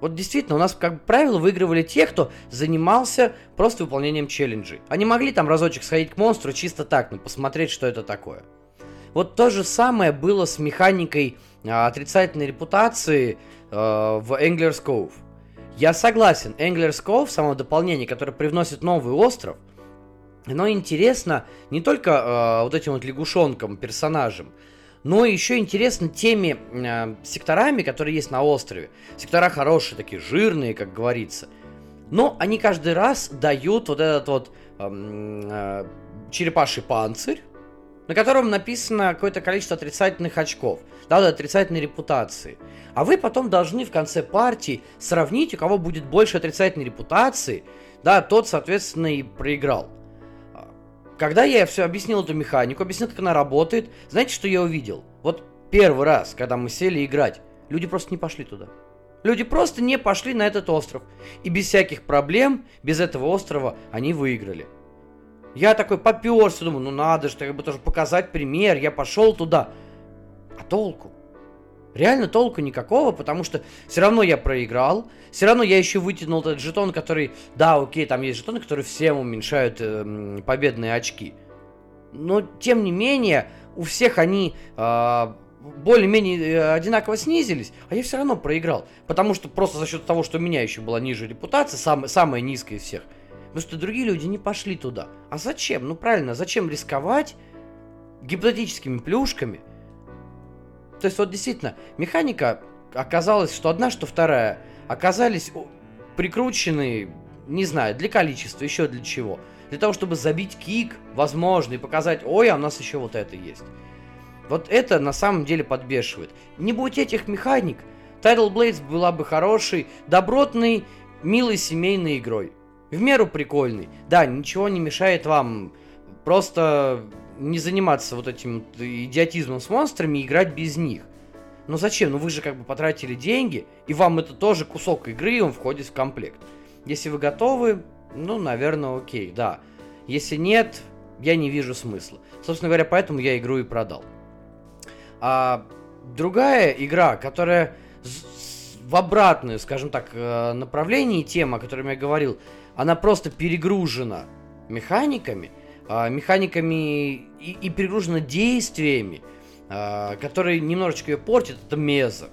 Вот действительно, у нас, как правило, выигрывали те, кто занимался просто выполнением челленджей. Они могли там разочек сходить к монстру чисто так, ну, посмотреть, что это такое. Вот то же самое было с механикой а, отрицательной репутации э, в Anglers Cove. Я согласен, Anglers Cove, само дополнение, которое привносит новый остров, оно интересно не только э, вот этим вот лягушонкам, персонажам, но еще интересно теми э, секторами, которые есть на острове. Сектора хорошие, такие жирные, как говорится. Но они каждый раз дают вот этот вот э, э, черепаший панцирь, на котором написано какое-то количество отрицательных очков, да, отрицательной репутации. А вы потом должны в конце партии сравнить, у кого будет больше отрицательной репутации, да, тот, соответственно, и проиграл. Когда я все объяснил эту механику, объяснил, как она работает, знаете, что я увидел? Вот первый раз, когда мы сели играть, люди просто не пошли туда. Люди просто не пошли на этот остров. И без всяких проблем, без этого острова они выиграли. Я такой поперся, думаю, ну надо же, как бы тоже показать пример. Я пошел туда. А толку? Реально толку никакого, потому что все равно я проиграл, все равно я еще вытянул этот жетон, который, да, окей, там есть жетоны, которые всем уменьшают э, победные очки. Но, тем не менее, у всех они э, более-менее одинаково снизились, а я все равно проиграл. Потому что просто за счет того, что у меня еще была ниже репутация, сам, самая низкая из всех. Потому что другие люди не пошли туда. А зачем? Ну правильно, зачем рисковать гипотетическими плюшками? То есть вот действительно, механика оказалась, что одна, что вторая, оказались прикручены, не знаю, для количества, еще для чего. Для того, чтобы забить кик, возможно, и показать, ой, а у нас еще вот это есть. Вот это на самом деле подбешивает. Не будь этих механик, Tidal Blades была бы хорошей, добротной, милой семейной игрой. В меру прикольный. Да, ничего не мешает вам просто не заниматься вот этим идиотизмом с монстрами и играть без них. Но зачем? Ну вы же как бы потратили деньги, и вам это тоже кусок игры, и он входит в комплект. Если вы готовы, ну, наверное, окей, да. Если нет, я не вижу смысла. Собственно говоря, поэтому я игру и продал. А другая игра, которая в обратную, скажем так, э, направлении тема, о которой я говорил, она просто перегружена механиками, а, механиками и, и перегружена действиями, а, которые немножечко ее портят, это Меза.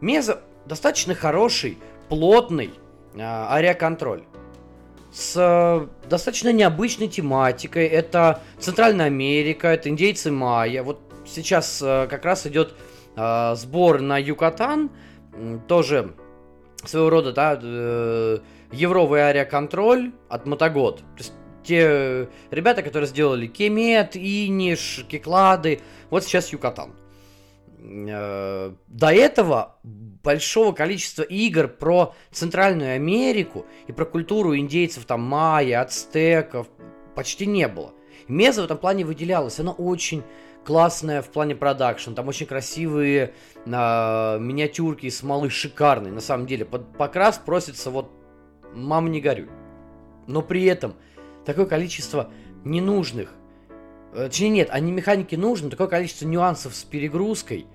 Меза достаточно хороший, плотный а, ариаконтроль с достаточно необычной тематикой. Это Центральная Америка, это индейцы майя. Вот сейчас э, как раз идет э, сбор на Юкатан, тоже своего рода, да, э, евровый ариаконтроль от Мотогод. То есть те ребята, которые сделали Кемет, Иниш, Кеклады, вот сейчас Юкатан. Э, до этого большого количества игр про Центральную Америку и про культуру индейцев, там, майя, ацтеков, почти не было. Меза в этом плане выделялась, она очень классная в плане продакшн, там очень красивые э, миниатюрки из смолы, шикарные, на самом деле. Под покрас просится вот мама не горюй. Но при этом такое количество ненужных, э, точнее нет, они механики нужны, такое количество нюансов с перегрузкой.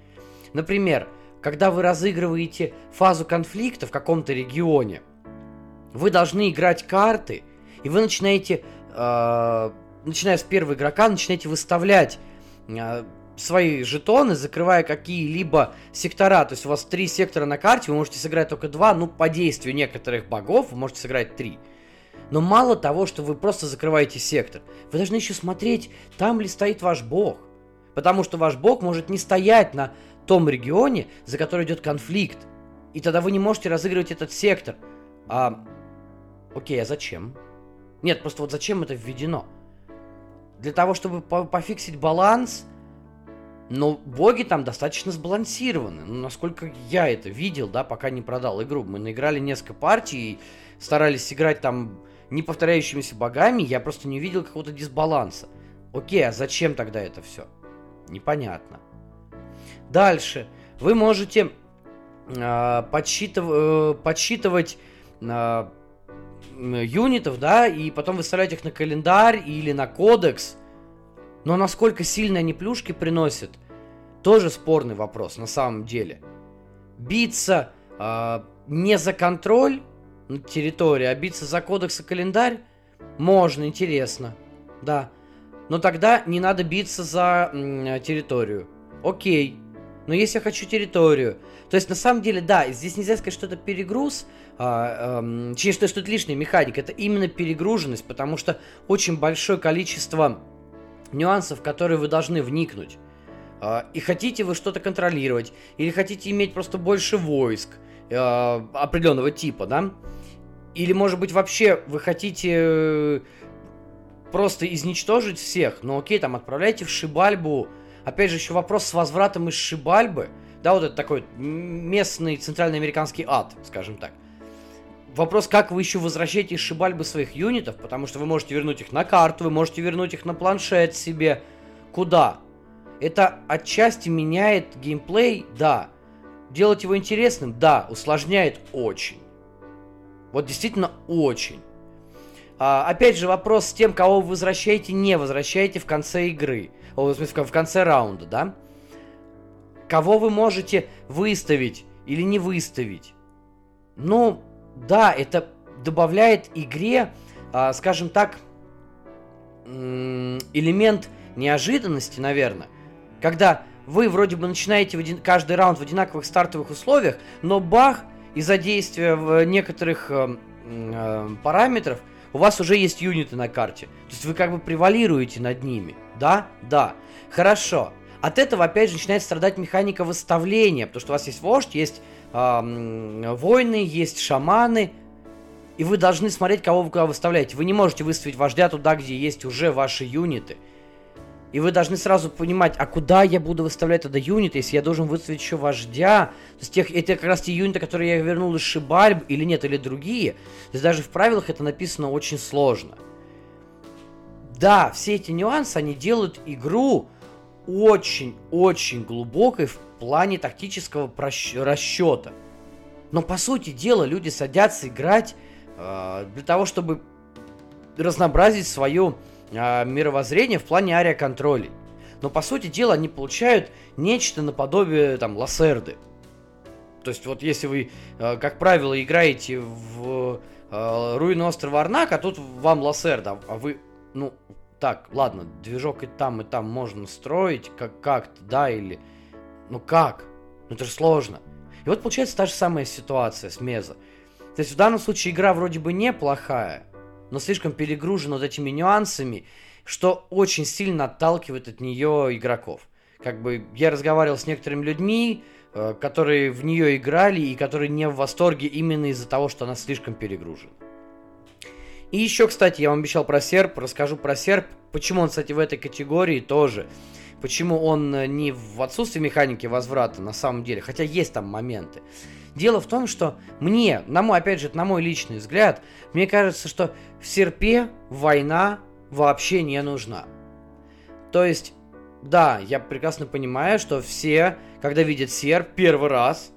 Например, когда вы разыгрываете фазу конфликта в каком-то регионе, вы должны играть карты, и вы начинаете, э, начиная с первого игрока, начинаете выставлять а, свои жетоны, закрывая какие-либо сектора. То есть у вас три сектора на карте, вы можете сыграть только два, ну, по действию некоторых богов вы можете сыграть три. Но мало того, что вы просто закрываете сектор, вы должны еще смотреть, там ли стоит ваш бог. Потому что ваш бог может не стоять на том регионе, за который идет конфликт. И тогда вы не можете разыгрывать этот сектор. А... Окей, а зачем? Нет, просто вот зачем это введено? для того, чтобы по пофиксить баланс, но боги там достаточно сбалансированы. Ну, насколько я это видел, да, пока не продал игру. Мы наиграли несколько партий и старались играть там не повторяющимися богами, я просто не увидел какого-то дисбаланса. Окей, а зачем тогда это все? Непонятно. Дальше. Вы можете э, подсчитыв, э, подсчитывать э, юнитов, да, и потом выставлять их на календарь или на кодекс. Но насколько сильно они плюшки приносят, тоже спорный вопрос на самом деле. Биться э, не за контроль территории, а биться за кодекс и календарь можно, интересно, да. Но тогда не надо биться за м, территорию. Окей. Но если я хочу территорию, то есть на самом деле, да, здесь нельзя сказать, что это перегруз, а, э, через что, что это лишняя механика, это именно перегруженность, потому что очень большое количество нюансов, которые вы должны вникнуть. Э, и хотите вы что-то контролировать, или хотите иметь просто больше войск э, определенного типа, да? Или, может быть, вообще вы хотите э, просто изничтожить всех, ну окей, там отправляйте в Шибальбу. Опять же, еще вопрос с возвратом из Шибальбы. Да, вот это такой местный центральноамериканский ад, скажем так. Вопрос, как вы еще возвращаете из шибальбы своих юнитов, потому что вы можете вернуть их на карту, вы можете вернуть их на планшет себе. Куда? Это отчасти меняет геймплей, да. Делать его интересным, да. Усложняет очень. Вот действительно очень. А, опять же, вопрос с тем, кого вы возвращаете, не возвращаете в конце игры. В смысле, в конце раунда, да? Кого вы можете выставить или не выставить? Ну, да, это добавляет игре, а, скажем так, элемент неожиданности, наверное. Когда вы вроде бы начинаете один, каждый раунд в одинаковых стартовых условиях, но бах, из-за действия в некоторых э, э, параметров у вас уже есть юниты на карте. То есть вы как бы превалируете над ними. Да? Да. Хорошо. От этого опять же начинает страдать механика выставления, потому что у вас есть вождь, есть э, воины, есть шаманы, и вы должны смотреть, кого вы куда выставляете. Вы не можете выставить вождя туда, где есть уже ваши юниты. И вы должны сразу понимать, а куда я буду выставлять тогда юниты, если я должен выставить еще вождя? То есть тех, это как раз те юниты, которые я вернул из Шибальб, или нет, или другие. То есть даже в правилах это написано очень сложно. Да, все эти нюансы, они делают игру очень-очень глубокой в плане тактического расчета. Но по сути дела люди садятся играть э, для того, чтобы разнообразить свое э, мировоззрение в плане ариоконтролей. Но по сути дела они получают нечто наподобие там лассерды. То есть вот если вы, э, как правило, играете в э, руины острова Арнак, а тут вам лассерда, а вы, ну, так, ладно, движок и там, и там можно строить, как- как-то, да, или... Ну как? Ну это же сложно. И вот получается та же самая ситуация с Мезо. То есть в данном случае игра вроде бы неплохая, но слишком перегружена вот этими нюансами, что очень сильно отталкивает от нее игроков. Как бы я разговаривал с некоторыми людьми, э, которые в нее играли и которые не в восторге именно из-за того, что она слишком перегружена. И еще, кстати, я вам обещал про серп, расскажу про серп, почему он, кстати, в этой категории тоже. Почему он э, не в отсутствии механики возврата на самом деле, хотя есть там моменты. Дело в том, что мне, на мой, опять же, на мой личный взгляд, мне кажется, что в серпе война вообще не нужна. То есть, да, я прекрасно понимаю, что все, когда видят серп первый раз,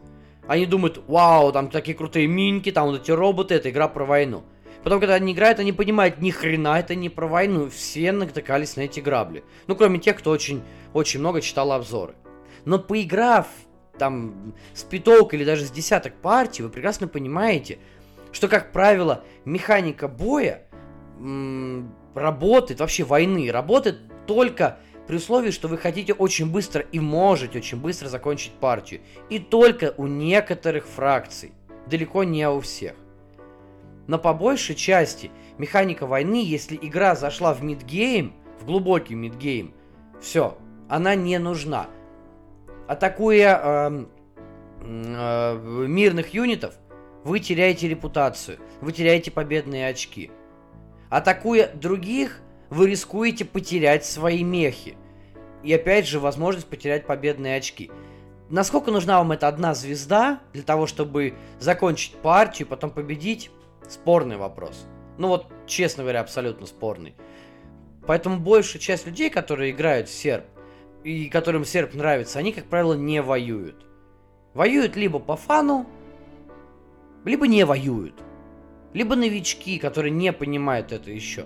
они думают, вау, там такие крутые миньки, там вот эти роботы, это игра про войну. Потом, когда они играют, они понимают, ни хрена это не про войну. Все натыкались на эти грабли. Ну, кроме тех, кто очень, очень много читал обзоры. Но поиграв там с пяток или даже с десяток партий, вы прекрасно понимаете, что, как правило, механика боя м- работает, вообще войны, работает только при условии, что вы хотите очень быстро и можете очень быстро закончить партию. И только у некоторых фракций. Далеко не у всех. Но по большей части механика войны, если игра зашла в мидгейм, в глубокий мидгейм, все, она не нужна. Атакуя э, э, мирных юнитов, вы теряете репутацию, вы теряете победные очки. Атакуя других, вы рискуете потерять свои мехи. И опять же, возможность потерять победные очки. Насколько нужна вам эта одна звезда для того, чтобы закончить партию, потом победить? Спорный вопрос. Ну вот, честно говоря, абсолютно спорный. Поэтому большая часть людей, которые играют в серп, и которым серп нравится, они, как правило, не воюют. Воюют либо по фану, либо не воюют. Либо новички, которые не понимают это еще.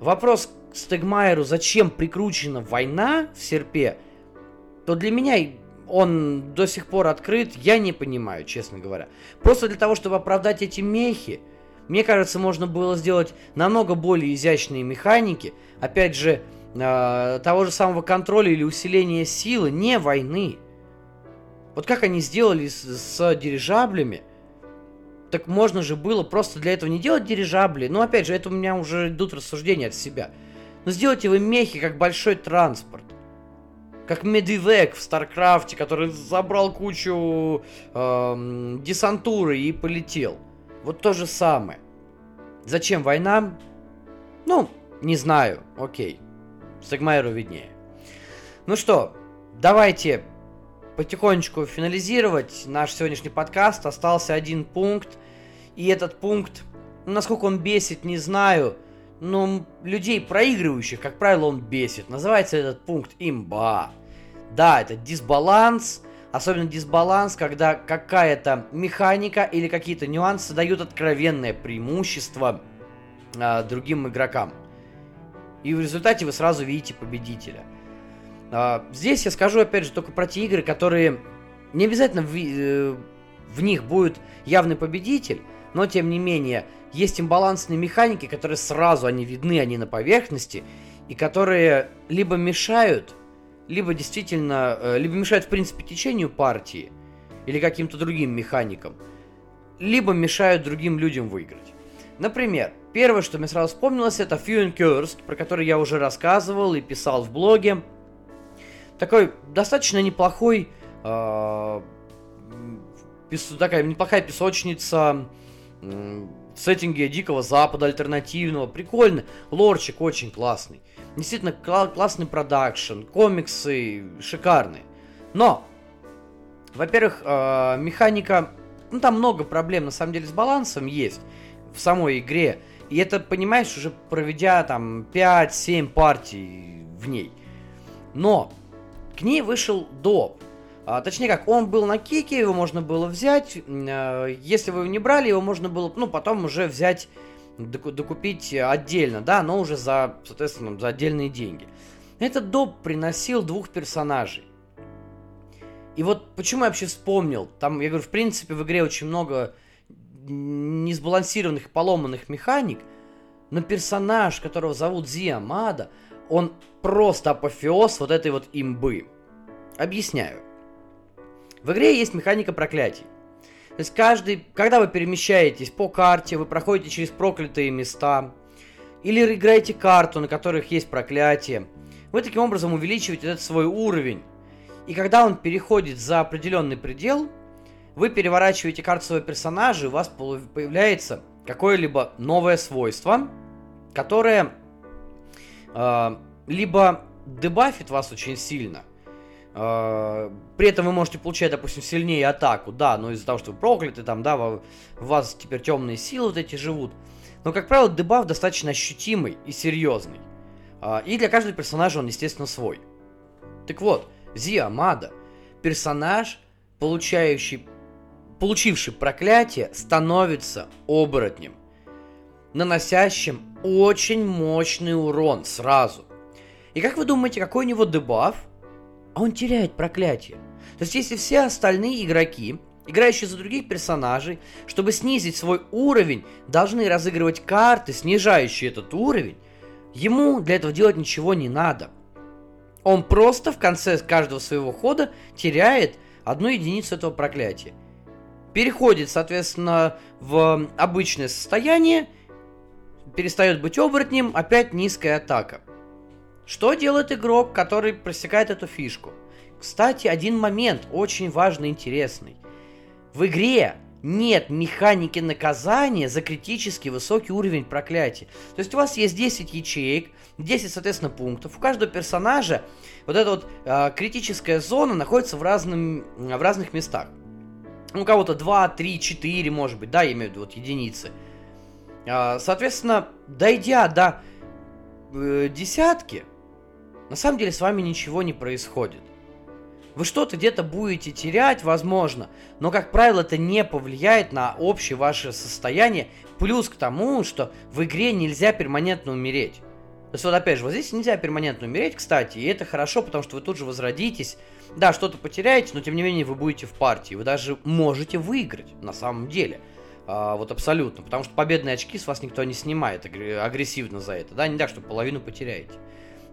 Вопрос к Стегмайеру, зачем прикручена война в серпе, то для меня он до сих пор открыт, я не понимаю, честно говоря. Просто для того, чтобы оправдать эти мехи, мне кажется, можно было сделать намного более изящные механики, опять же, э, того же самого контроля или усиления силы, не войны. Вот как они сделали с, с дирижаблями, так можно же было просто для этого не делать дирижабли. Ну, опять же, это у меня уже идут рассуждения от себя. Но сделайте вы мехи как большой транспорт. Как Medivac в StarCraft е, который забрал кучу э, десантуры и полетел. Вот то же самое. Зачем война? Ну, не знаю. Окей. Стагмайеру виднее. Ну что, давайте потихонечку финализировать наш сегодняшний подкаст. Остался один пункт. И этот пункт, ну, насколько он бесит, не знаю. Но людей проигрывающих, как правило, он бесит. Называется этот пункт имба. Да, это дисбаланс, особенно дисбаланс, когда какая-то механика или какие-то нюансы дают откровенное преимущество э, другим игрокам. И в результате вы сразу видите победителя. Э, здесь я скажу опять же только про те игры, которые не обязательно в, э, в них будет явный победитель, но тем не менее есть имбалансные механики, которые сразу они видны, они на поверхности, и которые либо мешают, либо действительно, э, либо мешают в принципе течению партии или каким-то другим механикам, либо мешают другим людям выиграть. Например, первое, что мне сразу вспомнилось, это Few and про который я уже рассказывал и писал в блоге. Такой достаточно неплохой э, такая неплохая песочница в сеттинге Дикого Запада альтернативного. Прикольно. Лорчик очень классный. Действительно кла- классный продакшн. Комиксы шикарные. Но, во-первых, э, механика... Ну, там много проблем, на самом деле, с балансом есть в самой игре. И это, понимаешь, уже проведя там 5-7 партий в ней. Но к ней вышел доп. А, точнее как, он был на кике, его можно было взять. А, если вы его не брали, его можно было, ну, потом уже взять, докупить отдельно, да, но уже за, соответственно, за отдельные деньги. Этот доп приносил двух персонажей. И вот почему я вообще вспомнил, там, я говорю, в принципе, в игре очень много несбалансированных, поломанных механик, но персонаж, которого зовут Зиамада, он просто апофеоз вот этой вот имбы. Объясняю. В игре есть механика проклятий. То есть каждый, когда вы перемещаетесь по карте, вы проходите через проклятые места, или играете карту, на которых есть проклятие, вы таким образом увеличиваете этот свой уровень. И когда он переходит за определенный предел, вы переворачиваете карту своего персонажа, и у вас появляется какое-либо новое свойство, которое э, либо дебафит вас очень сильно – а, при этом вы можете получать, допустим, сильнее атаку, да, но из-за того, что вы прокляты, там, да, в вас теперь темные силы вот эти живут. Но, как правило, дебаф достаточно ощутимый и серьезный. А, и для каждого персонажа он, естественно, свой. Так вот, Зия Мада, персонаж, получающий, получивший проклятие, становится оборотнем, наносящим очень мощный урон сразу. И как вы думаете, какой у него дебаф? а он теряет проклятие. То есть если все остальные игроки, играющие за других персонажей, чтобы снизить свой уровень, должны разыгрывать карты, снижающие этот уровень, ему для этого делать ничего не надо. Он просто в конце каждого своего хода теряет одну единицу этого проклятия. Переходит, соответственно, в обычное состояние, перестает быть оборотнем, опять низкая атака. Что делает игрок, который просекает эту фишку? Кстати, один момент очень важный интересный. В игре нет механики наказания за критически высокий уровень проклятия. То есть у вас есть 10 ячеек, 10, соответственно, пунктов. У каждого персонажа вот эта вот э, критическая зона находится в, разным, в разных местах. У кого-то 2, 3, 4, может быть, да, я имею в виду вот единицы. Э, соответственно, дойдя до э, десятки, на самом деле с вами ничего не происходит. Вы что-то где-то будете терять, возможно, но, как правило, это не повлияет на общее ваше состояние. Плюс к тому, что в игре нельзя перманентно умереть. То есть вот опять же, вот здесь нельзя перманентно умереть, кстати, и это хорошо, потому что вы тут же возродитесь. Да, что-то потеряете, но тем не менее вы будете в партии. Вы даже можете выиграть, на самом деле. А, вот абсолютно. Потому что победные очки с вас никто не снимает агрессивно за это. Да, не так, что половину потеряете.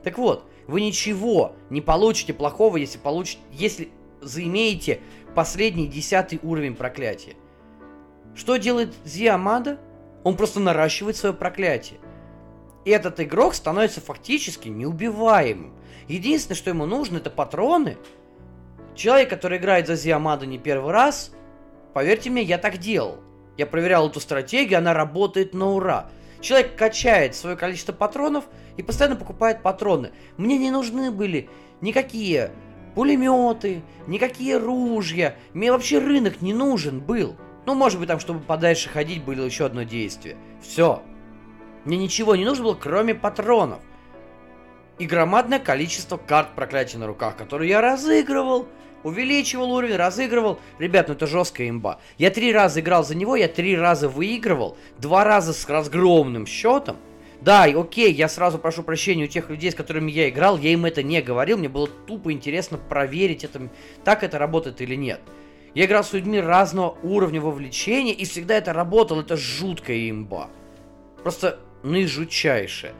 Так вот, вы ничего не получите плохого, если получите, если заимеете последний десятый уровень проклятия. Что делает Зиамада? Он просто наращивает свое проклятие. И этот игрок становится фактически неубиваемым. Единственное, что ему нужно, это патроны. Человек, который играет за Зиамада не первый раз, поверьте мне, я так делал. Я проверял эту стратегию, она работает на ура. Человек качает свое количество патронов и постоянно покупает патроны. Мне не нужны были никакие пулеметы, никакие ружья. Мне вообще рынок не нужен был. Ну, может быть, там, чтобы подальше ходить, было еще одно действие. Все. Мне ничего не нужно было, кроме патронов. и громадное количество карт проклятия на руках, которые я разыгрывал, увеличивал уровень, разыгрывал. Ребят, ну это жесткая имба. Я три раза играл за него, я три раза выигрывал, два раза с разгромным счетом. Да, окей, я сразу прошу прощения у тех людей, с которыми я играл, я им это не говорил, мне было тупо интересно проверить, это, так это работает или нет. Я играл с людьми разного уровня вовлечения, и всегда это работало, это жуткая имба. Просто наижучайшая.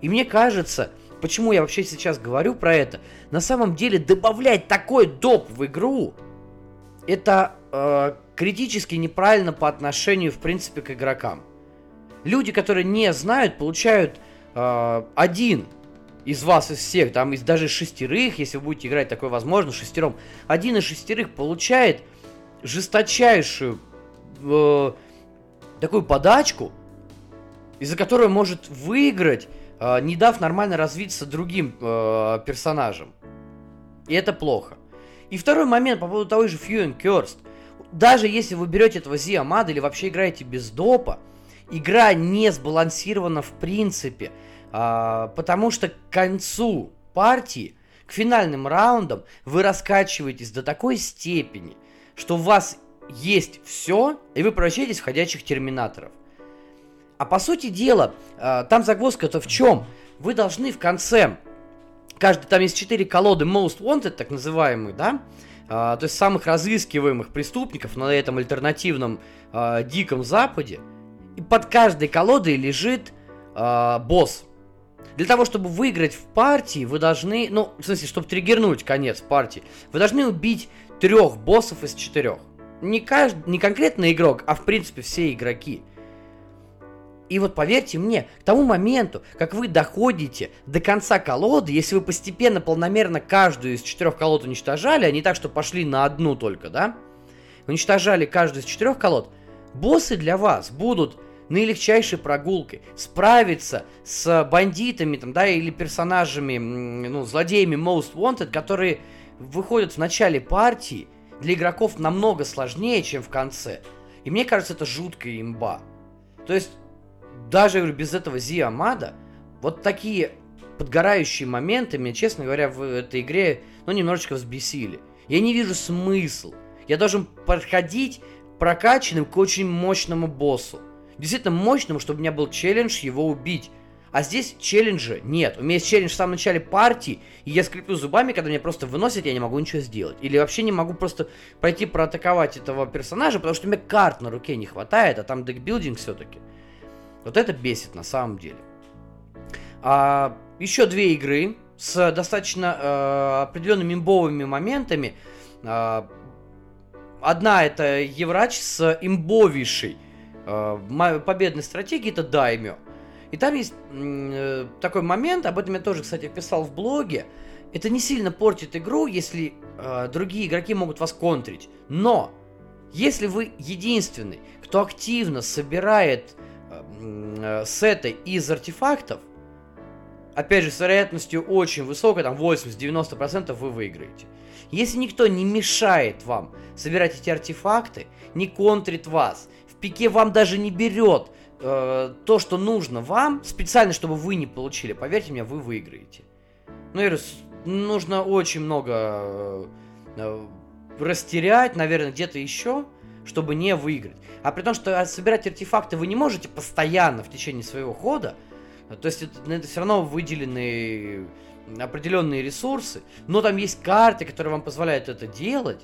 И мне кажется, почему я вообще сейчас говорю про это, на самом деле добавлять такой доп в игру, это э, критически неправильно по отношению, в принципе, к игрокам. Люди, которые не знают, получают э, один из вас, из всех, там, из даже шестерых, если вы будете играть такое возможно, шестером, один из шестерых получает жесточайшую э, такую подачку, из-за которой может выиграть не дав нормально развиться другим э, персонажам. И это плохо. И второй момент по поводу того же and Cursed. Даже если вы берете этого Зиамада или вообще играете без допа, игра не сбалансирована в принципе. Э, потому что к концу партии, к финальным раундам, вы раскачиваетесь до такой степени, что у вас есть все, и вы превращаетесь в ходячих терминаторов. А по сути дела, э, там загвоздка-то в чем? Вы должны в конце, каждый, там есть четыре колоды Most Wanted, так называемые, да? А, то есть самых разыскиваемых преступников на этом альтернативном а, диком западе. И под каждой колодой лежит а, босс. Для того, чтобы выиграть в партии, вы должны, ну, в смысле, чтобы триггернуть конец партии, вы должны убить трех боссов из четырех. Не, каждый, не конкретно игрок, а в принципе все игроки. И вот поверьте мне, к тому моменту, как вы доходите до конца колоды, если вы постепенно, полномерно каждую из четырех колод уничтожали, а не так, что пошли на одну только, да? Уничтожали каждую из четырех колод, боссы для вас будут наилегчайшей прогулкой. Справиться с бандитами там, да, или персонажами, ну, злодеями Most Wanted, которые выходят в начале партии, для игроков намного сложнее, чем в конце. И мне кажется, это жуткая имба. То есть даже, говорю, без этого Зиамада, вот такие подгорающие моменты меня, честно говоря, в этой игре, ну, немножечко взбесили. Я не вижу смысл. Я должен подходить прокачанным к очень мощному боссу. Действительно мощному, чтобы у меня был челлендж его убить. А здесь челленджа нет. У меня есть челлендж в самом начале партии, и я скреплю зубами, когда меня просто выносят, я не могу ничего сделать. Или вообще не могу просто пойти проатаковать этого персонажа, потому что у меня карт на руке не хватает, а там декбилдинг все-таки. Вот это бесит на самом деле. А, еще две игры с достаточно э, определенными имбовыми моментами. А, одна это Еврач с имбовейшей э, победной стратегией, это Даймё. И там есть э, такой момент, об этом я тоже, кстати, писал в блоге. Это не сильно портит игру, если э, другие игроки могут вас контрить. Но если вы единственный, кто активно собирает сеты из артефактов, опять же, с вероятностью очень высокой, там 80-90% вы выиграете. Если никто не мешает вам собирать эти артефакты, не контрит вас, в пике вам даже не берет э, то, что нужно вам, специально, чтобы вы не получили, поверьте мне, вы выиграете. Ну, и нужно очень много э, э, растерять, наверное, где-то еще, чтобы не выиграть. А при том, что собирать артефакты вы не можете постоянно в течение своего хода, то есть это, это все равно выделены определенные ресурсы, но там есть карты, которые вам позволяют это делать.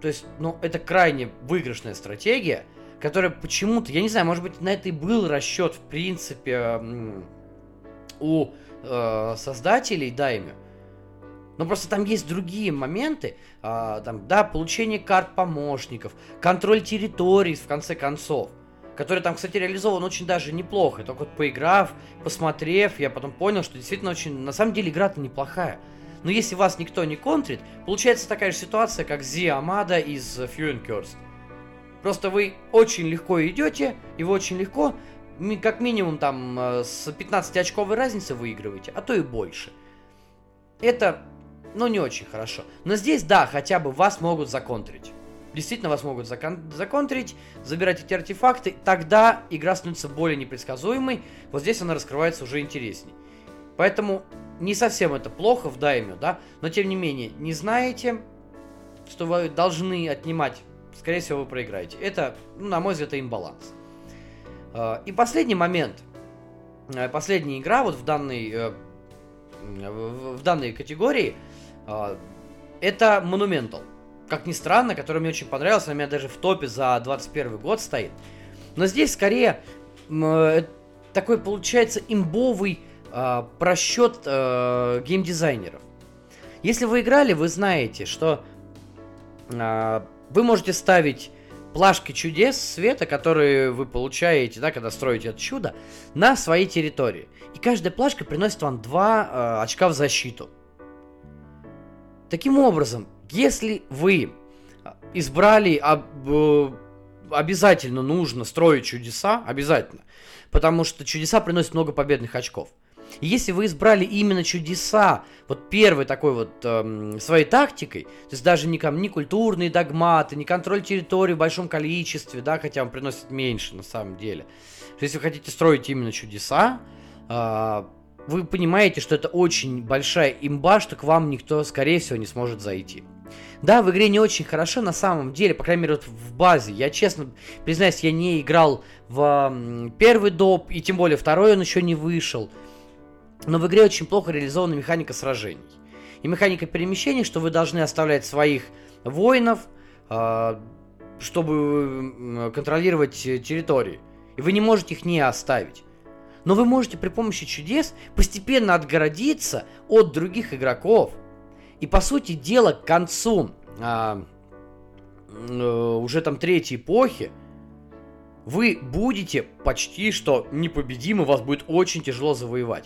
То есть, ну, это крайне выигрышная стратегия, которая почему-то, я не знаю, может быть, на это и был расчет, в принципе, у э, создателей Дайми. Но просто там есть другие моменты, а, там, да, получение карт помощников, контроль территорий, в конце концов, который там, кстати, реализован очень даже неплохо. Только вот поиграв, посмотрев, я потом понял, что действительно очень, на самом деле, игра-то неплохая. Но если вас никто не контрит, получается такая же ситуация, как Зи Амада из Cursed. Просто вы очень легко идете, и вы очень легко, как минимум там э, с 15-очковой разницы выигрываете, а то и больше. Это ну, не очень хорошо. Но здесь, да, хотя бы вас могут законтрить. Действительно вас могут закон- законтрить, забирать эти артефакты, тогда игра становится более непредсказуемой, вот здесь она раскрывается уже интересней. Поэтому не совсем это плохо в дайме, да, но тем не менее, не знаете, что вы должны отнимать, скорее всего, вы проиграете. Это, ну, на мой взгляд, это имбаланс. А, и последний момент. Э, последняя игра вот в данной, э, в данной категории это Monumental. Как ни странно, который мне очень понравился, у меня даже в топе за 21 год стоит. Но здесь скорее э, такой получается имбовый э, просчет э, геймдизайнеров. Если вы играли, вы знаете, что э, вы можете ставить плашки чудес света, которые вы получаете, да, когда строите это чудо, на своей территории. И каждая плашка приносит вам 2 э, очка в защиту. Таким образом, если вы избрали об, э, обязательно нужно строить чудеса, обязательно, потому что чудеса приносят много победных очков. И если вы избрали именно чудеса, вот первой такой вот эм, своей тактикой, то есть даже не, не культурные догматы, не контроль территории в большом количестве, да, хотя он приносит меньше на самом деле. То есть если вы хотите строить именно чудеса, э, вы понимаете, что это очень большая имба, что к вам никто, скорее всего, не сможет зайти. Да, в игре не очень хорошо, на самом деле, по крайней мере, вот в базе. Я честно признаюсь, я не играл в первый доп, и тем более второй он еще не вышел. Но в игре очень плохо реализована механика сражений. И механика перемещений, что вы должны оставлять своих воинов, а, чтобы контролировать территории. И вы не можете их не оставить. Но вы можете при помощи чудес постепенно отгородиться от других игроков. И по сути дела к концу а, а, уже там третьей эпохи вы будете почти что непобедимы, вас будет очень тяжело завоевать.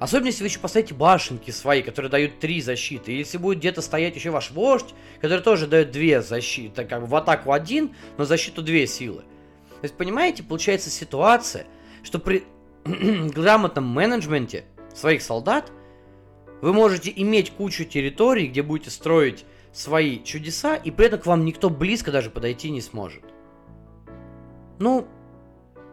Особенно, если вы еще поставите башенки свои, которые дают три защиты. И если будет где-то стоять еще ваш вождь, который тоже дает две защиты, как бы в атаку один, но защиту две силы. То есть, понимаете, получается ситуация, что при грамотном менеджменте своих солдат вы можете иметь кучу территорий, где будете строить свои чудеса, и при этом к вам никто близко даже подойти не сможет. Ну,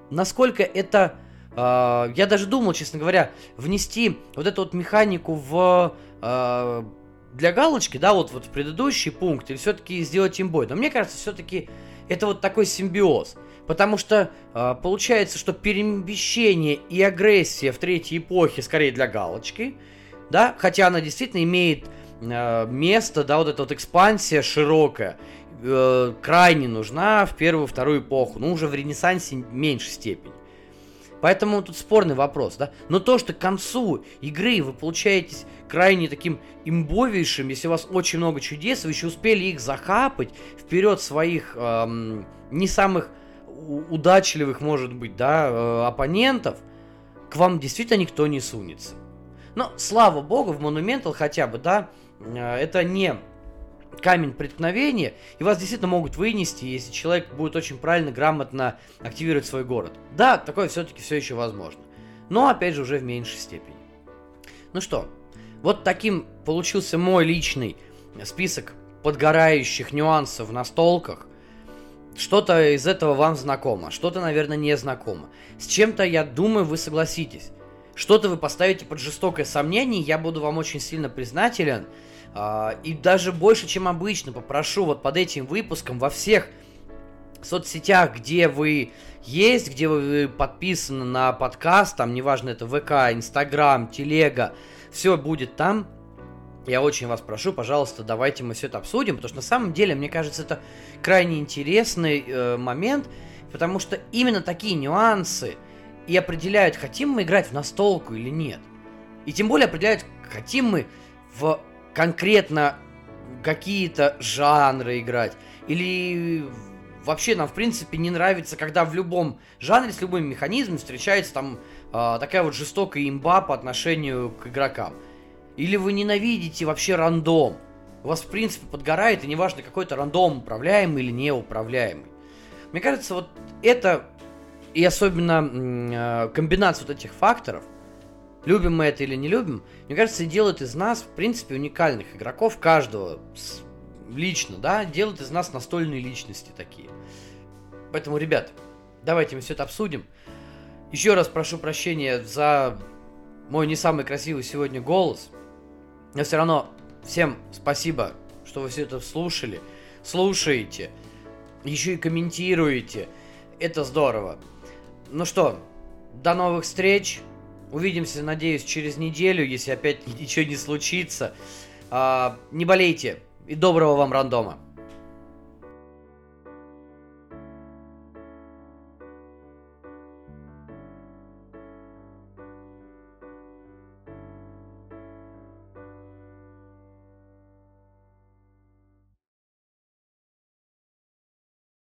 насколько это... Э, я даже думал, честно говоря, внести вот эту вот механику в... Э, для галочки, да, вот, вот в предыдущий пункт, или все-таки сделать имбой. Но мне кажется, все-таки это вот такой симбиоз. Потому что э, получается, что перемещение и агрессия в третьей эпохе скорее для галочки, да, хотя она действительно имеет э, место, да, вот эта вот экспансия широкая, э, крайне нужна в первую, вторую эпоху, ну уже в Ренессансе в меньшей степени. Поэтому тут спорный вопрос, да. Но то, что к концу игры вы получаетесь крайне таким имбовейшим, если у вас очень много чудес, вы еще успели их захапать вперед своих эм, не самых удачливых, может быть, да, э, оппонентов, к вам действительно никто не сунется. Но, слава богу, в Monumental хотя бы, да, э, это не камень преткновения, и вас действительно могут вынести, если человек будет очень правильно, грамотно активировать свой город. Да, такое все-таки все еще возможно. Но, опять же, уже в меньшей степени. Ну что, вот таким получился мой личный список подгорающих нюансов в настолках. Что-то из этого вам знакомо, что-то, наверное, не знакомо. С чем-то, я думаю, вы согласитесь. Что-то вы поставите под жестокое сомнение, я буду вам очень сильно признателен. А, и даже больше, чем обычно, попрошу вот под этим выпуском во всех соцсетях, где вы есть, где вы подписаны на подкаст, там, неважно, это ВК, Инстаграм, Телега, все будет там. Я очень вас прошу, пожалуйста, давайте мы все это обсудим, потому что на самом деле, мне кажется, это крайне интересный э, момент, потому что именно такие нюансы и определяют, хотим мы играть в настолку или нет. И тем более определяют, хотим мы в конкретно какие-то жанры играть, или вообще нам, в принципе, не нравится, когда в любом жанре с любым механизмом встречается там э, такая вот жестокая имба по отношению к игрокам. Или вы ненавидите вообще рандом. У вас, в принципе, подгорает, и неважно, какой-то рандом управляемый или неуправляемый. Мне кажется, вот это, и особенно э, комбинация вот этих факторов, любим мы это или не любим, мне кажется, делает из нас, в принципе, уникальных игроков, каждого лично, да, делает из нас настольные личности такие. Поэтому, ребят, давайте мы все это обсудим. Еще раз прошу прощения за мой не самый красивый сегодня голос. Но все равно всем спасибо, что вы все это слушали, слушаете, еще и комментируете. Это здорово. Ну что, до новых встреч. Увидимся, надеюсь, через неделю, если опять ничего не случится. А, не болейте. И доброго вам рандома.